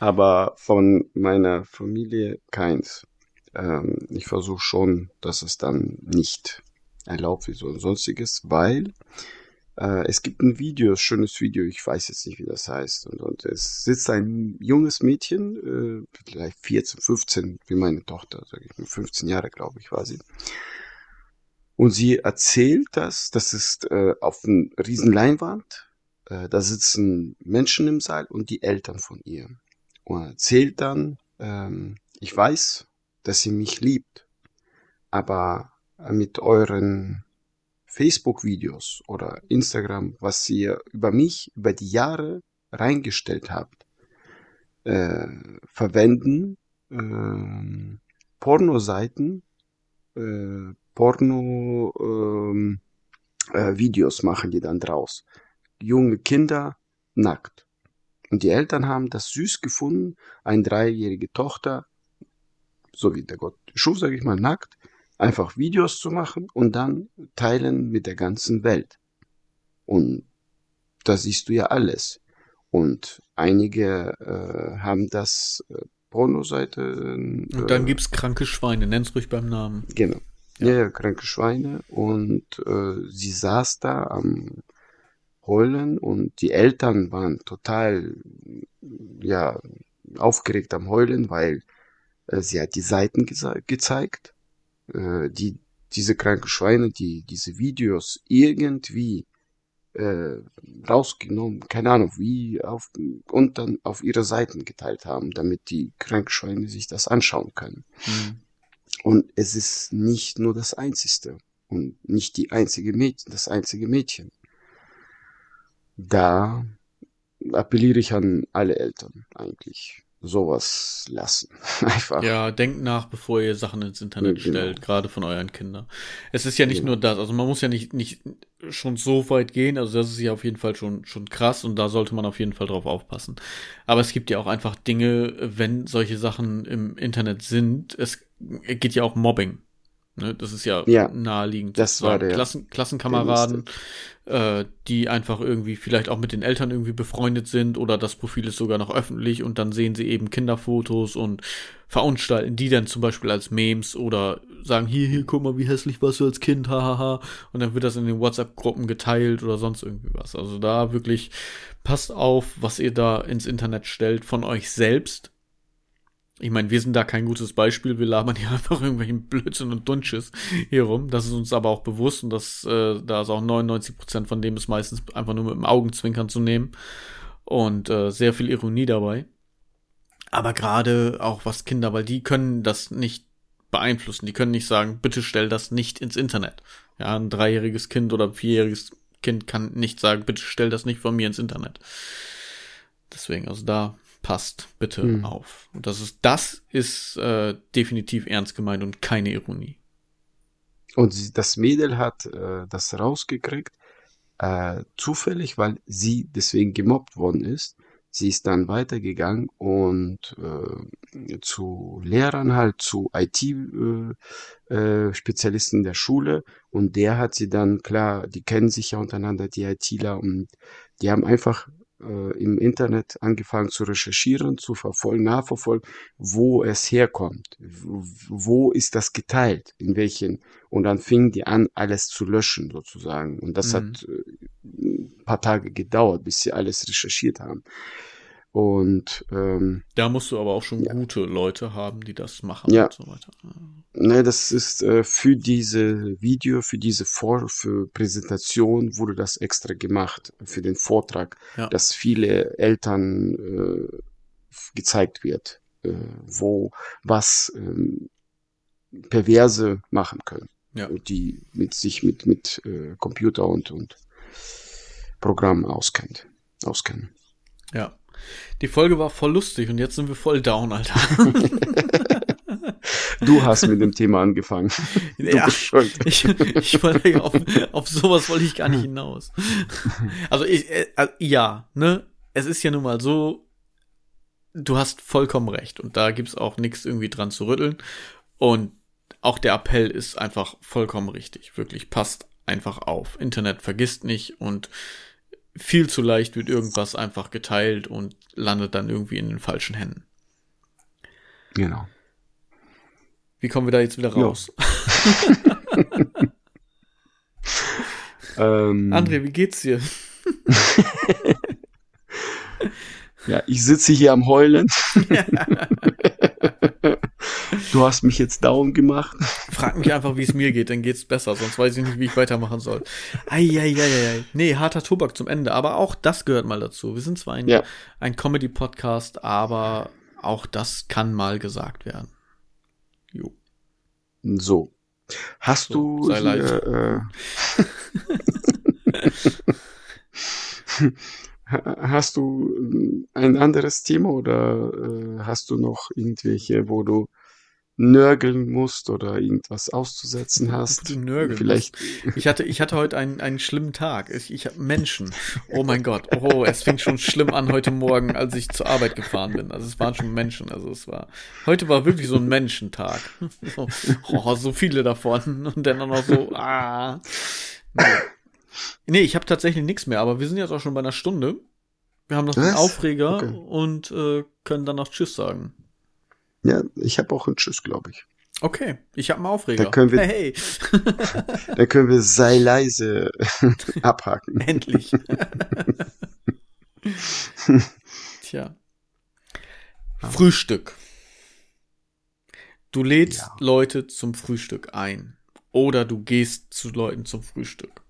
aber von meiner Familie keins. Ähm, ich versuche schon, dass es dann nicht erlaubt wird oder sonstiges, weil äh, es gibt ein Video, ein schönes Video, ich weiß jetzt nicht, wie das heißt. Und, und es sitzt ein junges Mädchen, äh, vielleicht 14, 15, wie meine Tochter, sage ich mal, 15 Jahre, glaube ich, war sie. Und sie erzählt das, das ist äh, auf einer riesen Leinwand, äh, da sitzen Menschen im Saal und die Eltern von ihr. Und erzählt dann, ähm, ich weiß, dass sie mich liebt, aber mit euren Facebook-Videos oder Instagram, was ihr über mich über die Jahre reingestellt habt, äh, verwenden äh, Pornoseiten, äh, Porno-Videos ähm, machen die dann draus. Junge Kinder nackt. Und die Eltern haben das süß gefunden, eine dreijährige Tochter, so wie der Gott schuf, sage ich mal, nackt, einfach Videos zu machen und dann teilen mit der ganzen Welt. Und da siehst du ja alles. Und einige äh, haben das äh, Pornoseite. Äh, und dann gibt's kranke Schweine, nenn's ruhig beim Namen. Genau. Ja, ja kranke Schweine. Und äh, sie saß da am Heulen und die Eltern waren total ja aufgeregt am Heulen, weil äh, sie hat die Seiten gezeigt äh, die, diese kranken Schweine, die diese Videos irgendwie äh, rausgenommen, keine Ahnung, wie auf und dann auf ihre Seiten geteilt haben, damit die kranken Schweine sich das anschauen können. Mhm. Und es ist nicht nur das Einzige und nicht die einzige Mädchen, das einzige Mädchen. Da appelliere ich an alle Eltern eigentlich sowas lassen. (laughs) Einfach. Ja, denkt nach, bevor ihr Sachen ins Internet genau. stellt, gerade von euren Kindern. Es ist ja nicht genau. nur das, also man muss ja nicht, nicht schon so weit gehen, also das ist ja auf jeden Fall schon, schon krass und da sollte man auf jeden Fall drauf aufpassen. Aber es gibt ja auch einfach Dinge, wenn solche Sachen im Internet sind, es geht ja auch Mobbing. Ne, das ist ja, ja naheliegend. Das war der Klassen, Klassenkameraden, äh, die einfach irgendwie vielleicht auch mit den Eltern irgendwie befreundet sind oder das Profil ist sogar noch öffentlich und dann sehen sie eben Kinderfotos und verunstalten die dann zum Beispiel als Memes oder sagen, hier, hier, guck mal, wie hässlich warst du als Kind, hahaha. Und dann wird das in den WhatsApp-Gruppen geteilt oder sonst irgendwie was. Also da wirklich passt auf, was ihr da ins Internet stellt von euch selbst ich meine, wir sind da kein gutes Beispiel. Wir labern hier (laughs) einfach irgendwelchen Blödsinn und Dunsches hier rum. Das ist uns aber auch bewusst und das, äh, da ist auch 99 Prozent von dem ist meistens einfach nur mit dem Augenzwinkern zu nehmen. Und äh, sehr viel Ironie dabei. Aber gerade auch was Kinder, weil die können das nicht beeinflussen. Die können nicht sagen, bitte stell das nicht ins Internet. Ja, ein dreijähriges Kind oder ein vierjähriges Kind kann nicht sagen, bitte stell das nicht von mir ins Internet. Deswegen, also da passt bitte mhm. auf. Und das ist, das ist äh, definitiv ernst gemeint und keine Ironie. Und das Mädel hat äh, das rausgekriegt, äh, zufällig, weil sie deswegen gemobbt worden ist. Sie ist dann weitergegangen und äh, zu Lehrern halt, zu IT-Spezialisten äh, äh, der Schule. Und der hat sie dann, klar, die kennen sich ja untereinander, die ITler, und die haben einfach äh, im Internet angefangen zu recherchieren, zu verfolgen, nachverfolgen, wo es herkommt, wo ist das geteilt, in welchen, und dann fingen die an, alles zu löschen sozusagen. Und das mhm. hat äh, ein paar Tage gedauert, bis sie alles recherchiert haben. Und ähm, da musst du aber auch schon ja. gute Leute haben, die das machen ja. und so weiter. Ne, das ist äh, für diese Video, für diese Vor für Präsentation wurde das extra gemacht für den Vortrag, ja. dass viele Eltern äh, gezeigt wird, äh, wo was äh, Perverse machen können, ja. die mit sich mit mit äh, Computer und und Programmen auskennt, auskennen. Ja. Die Folge war voll lustig und jetzt sind wir voll down, Alter. (laughs) Du hast mit dem Thema angefangen. Du ja, bist schuld. ich, ich wollte auf, auf sowas wollte ich gar nicht hinaus. Also ich, äh, äh, ja, ne? Es ist ja nun mal so, du hast vollkommen recht und da gibt's auch nichts irgendwie dran zu rütteln und auch der Appell ist einfach vollkommen richtig. Wirklich passt einfach auf. Internet vergisst nicht und viel zu leicht wird irgendwas einfach geteilt und landet dann irgendwie in den falschen Händen. Genau. Wie kommen wir da jetzt wieder raus? (laughs) Ähm, André, wie geht's dir? (laughs) ja, ich sitze hier am Heulen. (laughs) du hast mich jetzt down gemacht. Frag mich einfach, wie es mir geht, dann geht's besser, sonst weiß ich nicht, wie ich weitermachen soll. Eieieiei. Nee, harter Tobak zum Ende, aber auch das gehört mal dazu. Wir sind zwar ein, Ja. ein Comedy-Podcast, aber auch das kann mal gesagt werden. Jo. So. Hast So, du sei hier, leise. äh, (laughs) hast du äh, ein anderes Thema oder äh, hast du noch irgendwelche, wo du nörgeln musst oder irgendwas auszusetzen hast? du nörgeln Vielleicht. Ich hatte, ich hatte heute einen, einen schlimmen Tag. Ich, ich habe Menschen. Oh mein Gott. Oh, es fing schon schlimm an heute Morgen, als ich zur Arbeit gefahren bin. Also es waren schon Menschen. Also es war, heute war wirklich so ein Menschentag. (laughs) So, oh, so viele davon. Und dann auch noch so, ah. Nee, nee ich habe tatsächlich nichts mehr, aber wir sind jetzt auch schon bei einer Stunde. Wir haben noch Was? Aufreger Okay. und äh, können dann noch Tschüss sagen. Ja, ich habe auch einen Tschüss, glaube ich. Okay, ich habe einen Aufreger. Da können wir- hey, hey. (laughs) Dann können wir sei leise (laughs) abhaken. Endlich. (laughs) Tja. Frühstück. Du lädst Ja. Leute zum Frühstück ein. Oder du gehst zu Leuten zum Frühstück.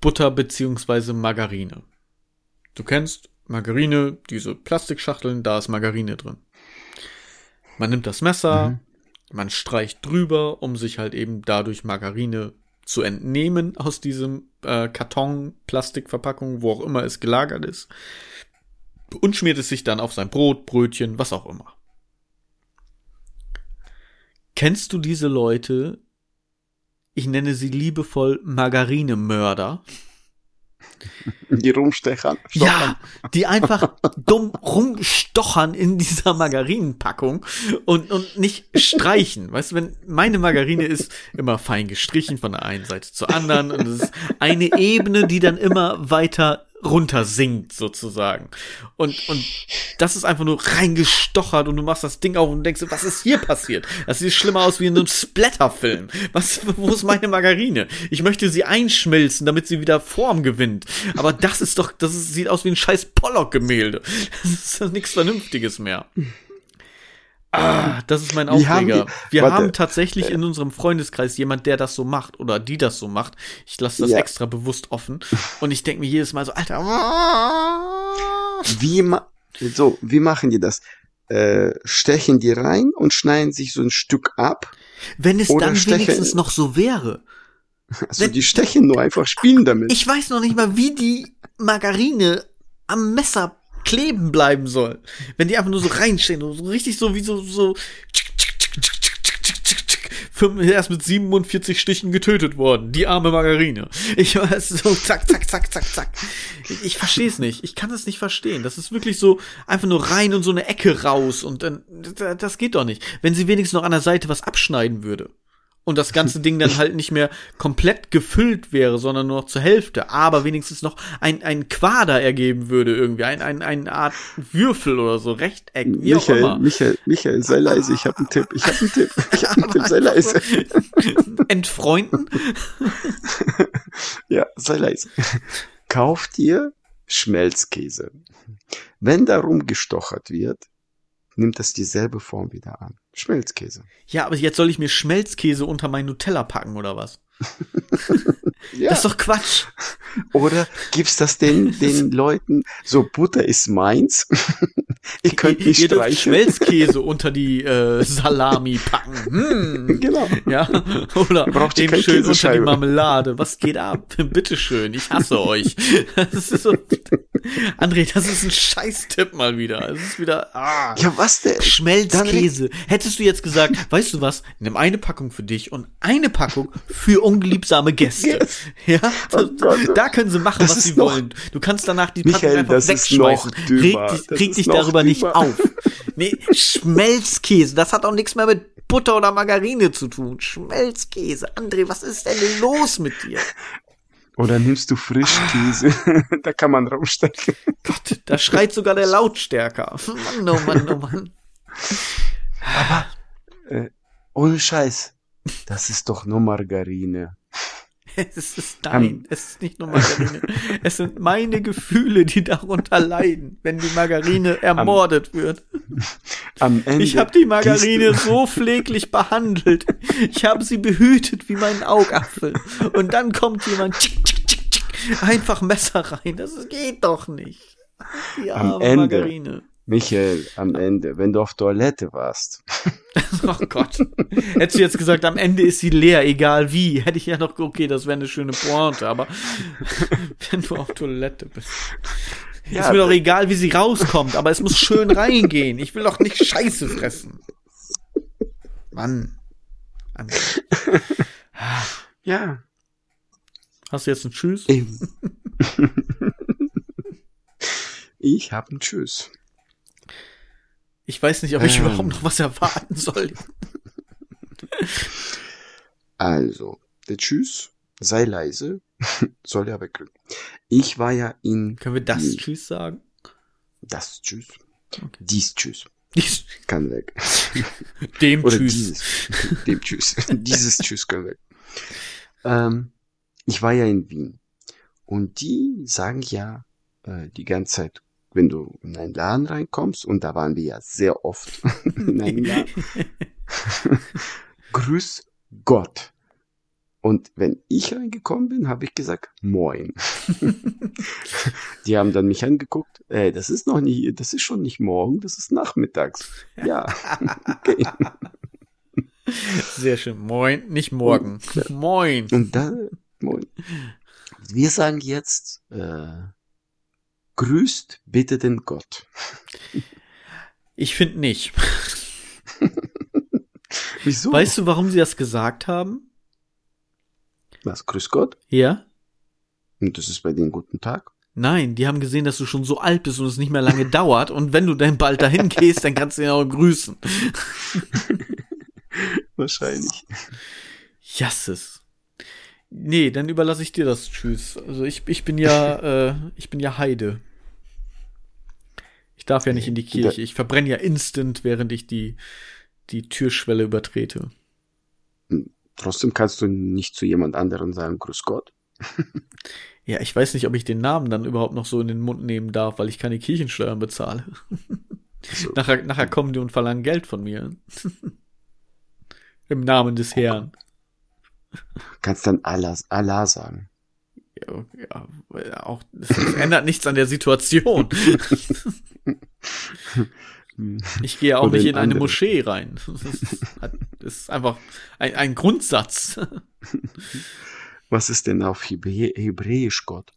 Butter beziehungsweise Margarine. Du kennst Margarine, diese Plastikschachteln, da ist Margarine drin. Man nimmt das Messer, Mhm. man streicht drüber, um sich halt eben dadurch Margarine zu entnehmen aus diesem äh, Karton, Plastikverpackung, wo auch immer es gelagert ist. Und schmiert es sich dann auf sein Brot, Brötchen, was auch immer. Kennst du diese Leute? Ich nenne sie liebevoll Margarinemörder. Die rumstechern. Ja, die einfach dumm rumstochern in dieser Margarinenpackung und, und nicht streichen. Weißt du, wenn meine Margarine ist immer fein gestrichen von der einen Seite zur anderen und es ist eine Ebene, die dann immer weiter runter sinkt sozusagen. Und, und das ist einfach nur reingestochert und du machst das Ding auf und denkst, was ist hier passiert? Das sieht schlimmer aus wie in einem Splatterfilm. Was, wo ist meine Margarine? Ich möchte sie einschmelzen, damit sie wieder Form gewinnt. Aber das ist doch, das ist, sieht aus wie ein scheiß Pollock-Gemälde. Das ist doch nichts Vernünftiges mehr. Ah, das ist mein Wie haben Aufreger. die- Wir warte, haben tatsächlich in unserem Freundeskreis jemand, der das so macht oder die das so macht. Ich lasse das Ja. extra bewusst offen. (laughs) Und ich denke mir jedes Mal so, Alter. Wie, ma so, wie machen die das? Äh, stechen die rein und schneiden sich so ein Stück ab? Wenn es dann stechen- wenigstens noch so wäre. Also Wenn- die stechen nur einfach, spielen damit. Ich weiß noch nicht mal, wie die Margarine am Messer kleben bleiben soll. Wenn die einfach nur so reinstehen, so richtig so wie so, so erst mit 47 Stichen getötet worden. Die arme Margarine. Ich weiß so, zack, zack, zack, zack, zack. Ich, ich verstehe es nicht. Ich kann es nicht verstehen. Das ist wirklich so einfach nur rein und so eine Ecke raus und dann, das geht doch nicht. Wenn sie wenigstens noch an der Seite was abschneiden würde und das ganze Ding dann halt nicht mehr komplett gefüllt wäre, sondern nur noch zur Hälfte, aber wenigstens noch ein, ein Quader ergeben würde irgendwie, ein, ein, eine Art Würfel oder so, Rechteck, wie auch Michael, immer. Michael, Michael, sei leise, ich habe einen Tipp. Ich habe einen Tipp. Ich habe einen Tipp, sei leise. (laughs) Entfreunden? (laughs) Ja, sei leise. Kauf dir Schmelzkäse. Wenn da rumgestochert wird, nimmt das dieselbe Form wieder an. Schmelzkäse. Ja, aber jetzt soll ich mir Schmelzkäse unter mein Nutella packen oder was? Ja. Das ist doch Quatsch. Oder gibst das den, den Leuten, so Butter ist meins. (laughs) Ihr könnt mich Ihr dürft streichen. Schmelzkäse (laughs) unter die äh, Salami packen. Hm. Genau. Ja, oder dem schön unter die. Marmelade. Was geht ab? (laughs) Bitteschön, ich hasse euch. Das so, André, das ist ein Scheiß-Tipp mal wieder. Es ist wieder, ah. Ja, was denn? Schmelzkäse. Hättest du jetzt gesagt, weißt du was, nimm eine Packung für dich und eine Packung für ungeliebsame Gäste. Yes. Ja, Oh Gott. da können sie machen, was sie wollen. Du kannst danach die Packung einfach wegschmeißen. Reg dich, reg dich darüber nicht dümmer. auf. Nee, Schmelzkäse, das hat auch nichts mehr mit Butter oder Margarine zu tun. Schmelzkäse. André, was ist denn los mit dir? Oder nimmst du Frischkäse? (laughs) da kann man rausstecken. Gott, da schreit sogar der Lautstärker. Mann, oh Mann, oh Mann. Ohne Scheiß. Das ist doch nur Margarine. (laughs) Es ist nein, es ist nicht nur Margarine. (laughs) es sind meine Gefühle, die darunter leiden, wenn die Margarine ermordet wird. Am Ende. Ich habe die Margarine so pfleglich behandelt. Ich habe sie behütet wie meinen Augapfel. Und dann kommt jemand, tschick, tschick, tschick, tschick, einfach Messer rein. Das geht doch nicht. Die Am arme Ende. Margarine. Michael, am Ende, wenn du auf Toilette warst. (laughs) Oh Gott. Hättest du jetzt gesagt, am Ende ist sie leer, egal wie, hätte ich ja noch, okay, das wäre eine schöne Pointe, aber (laughs) wenn du auf Toilette bist. Ja, ist mir doch egal, wie sie rauskommt, aber es muss schön reingehen. Ich will doch nicht Scheiße fressen. Mann. Ja, Hast du jetzt einen Tschüss? ich (laughs) hab einen Tschüss. Ich weiß nicht, ob ich Ähm. überhaupt noch was erwarten soll. Also, der Tschüss, sei leise, (laughs) soll ja wegrücken. Ich war ja in Können wir das. Tschüss sagen? das Tschüss. Dies Tschüss. Dies- Kann weg. (laughs) Dem Oder Tschüss. dieses. Dem Tschüss. (laughs) dieses Tschüss können weg. Ähm, ich war ja in Wien. Und die sagen ja äh, die ganze Zeit, wenn du in einen Laden reinkommst, und da waren wir ja sehr oft (laughs) in einem Laden, (laughs) Grüß Gott. Und wenn ich reingekommen bin, habe ich gesagt, moin. (laughs) Die haben dann mich angeguckt, äh, das ist noch nie, das ist schon nicht morgen, das ist nachmittags. Ja, okay. Sehr schön. Moin, nicht morgen. Moin. Und da, moin. Wir sagen jetzt, äh, grüßt bitte den Gott. Ich finde nicht. (laughs) Wieso? Weißt du, warum sie das gesagt haben? Was, grüß Gott? Ja? Und das ist bei denen guten Tag? Nein, die haben gesehen, dass du schon so alt bist und es nicht mehr lange dauert. Und wenn du dann bald dahin gehst, dann kannst du ihn auch grüßen. (laughs) Wahrscheinlich. Jasses. Nee, dann überlasse ich dir das Tschüss. Also ich, ich bin ja, (laughs) äh, ich bin ja Heide. Ich darf ja nicht in die Kirche. Ich verbrenne ja instant, während ich die, die Türschwelle übertrete. Trotzdem kannst du nicht zu jemand anderem sagen, grüß Gott. (laughs) Ja, ich weiß nicht, ob ich den Namen dann überhaupt noch so in den Mund nehmen darf, weil ich keine Kirchensteuern bezahle. So. Nachher, nachher kommen die und verlangen Geld von mir. (laughs) Im Namen des Herrn. Kannst dann Allah, Allah sagen. Ja, ja, auch, es ändert nichts an der Situation. (laughs) Ich gehe auch nicht in in eine. Moschee rein. Das ist, das einfach ein, ein Grundsatz. Was ist denn auf Hebrä Hebräisch Gott?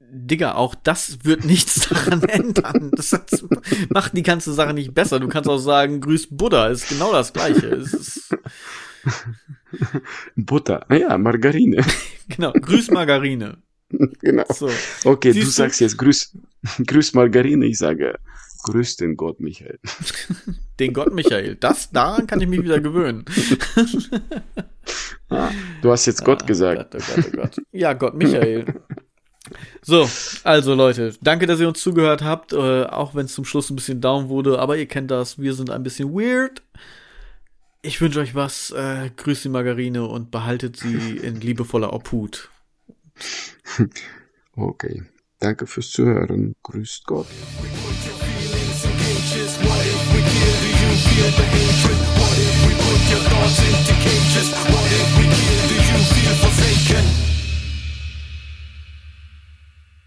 Digga, auch das wird nichts daran ändern. Das hat- macht die ganze Sache nicht besser. Du kannst auch sagen, grüß Buddha, ist genau das gleiche. Es ist, (laughs) Butter. Ah ja, Margarine. (laughs) genau, grüß Margarine. (laughs) genau. So. Okay, du Siehst du? sagst jetzt grüß, grüß Margarine. Ich sage, grüß den Gott, Michael. Den Gott Michael. Das, daran kann ich mich wieder gewöhnen. Ah, du hast jetzt Gott Ah, gesagt. Gott, oh Gott, oh Gott. Ja, Gott Michael. So, also Leute, danke, dass ihr uns zugehört habt, äh, auch wenn es zum Schluss ein bisschen down wurde, aber ihr kennt das, wir sind ein bisschen weird. Ich wünsche euch was. Äh, grüßt die Margarine und behaltet sie in liebevoller Obhut. (laughs) Okay. Danke fürs Zuhören. Grüßt Gott. What if we put your thoughts into cages? What if we kill? You feel forsaken?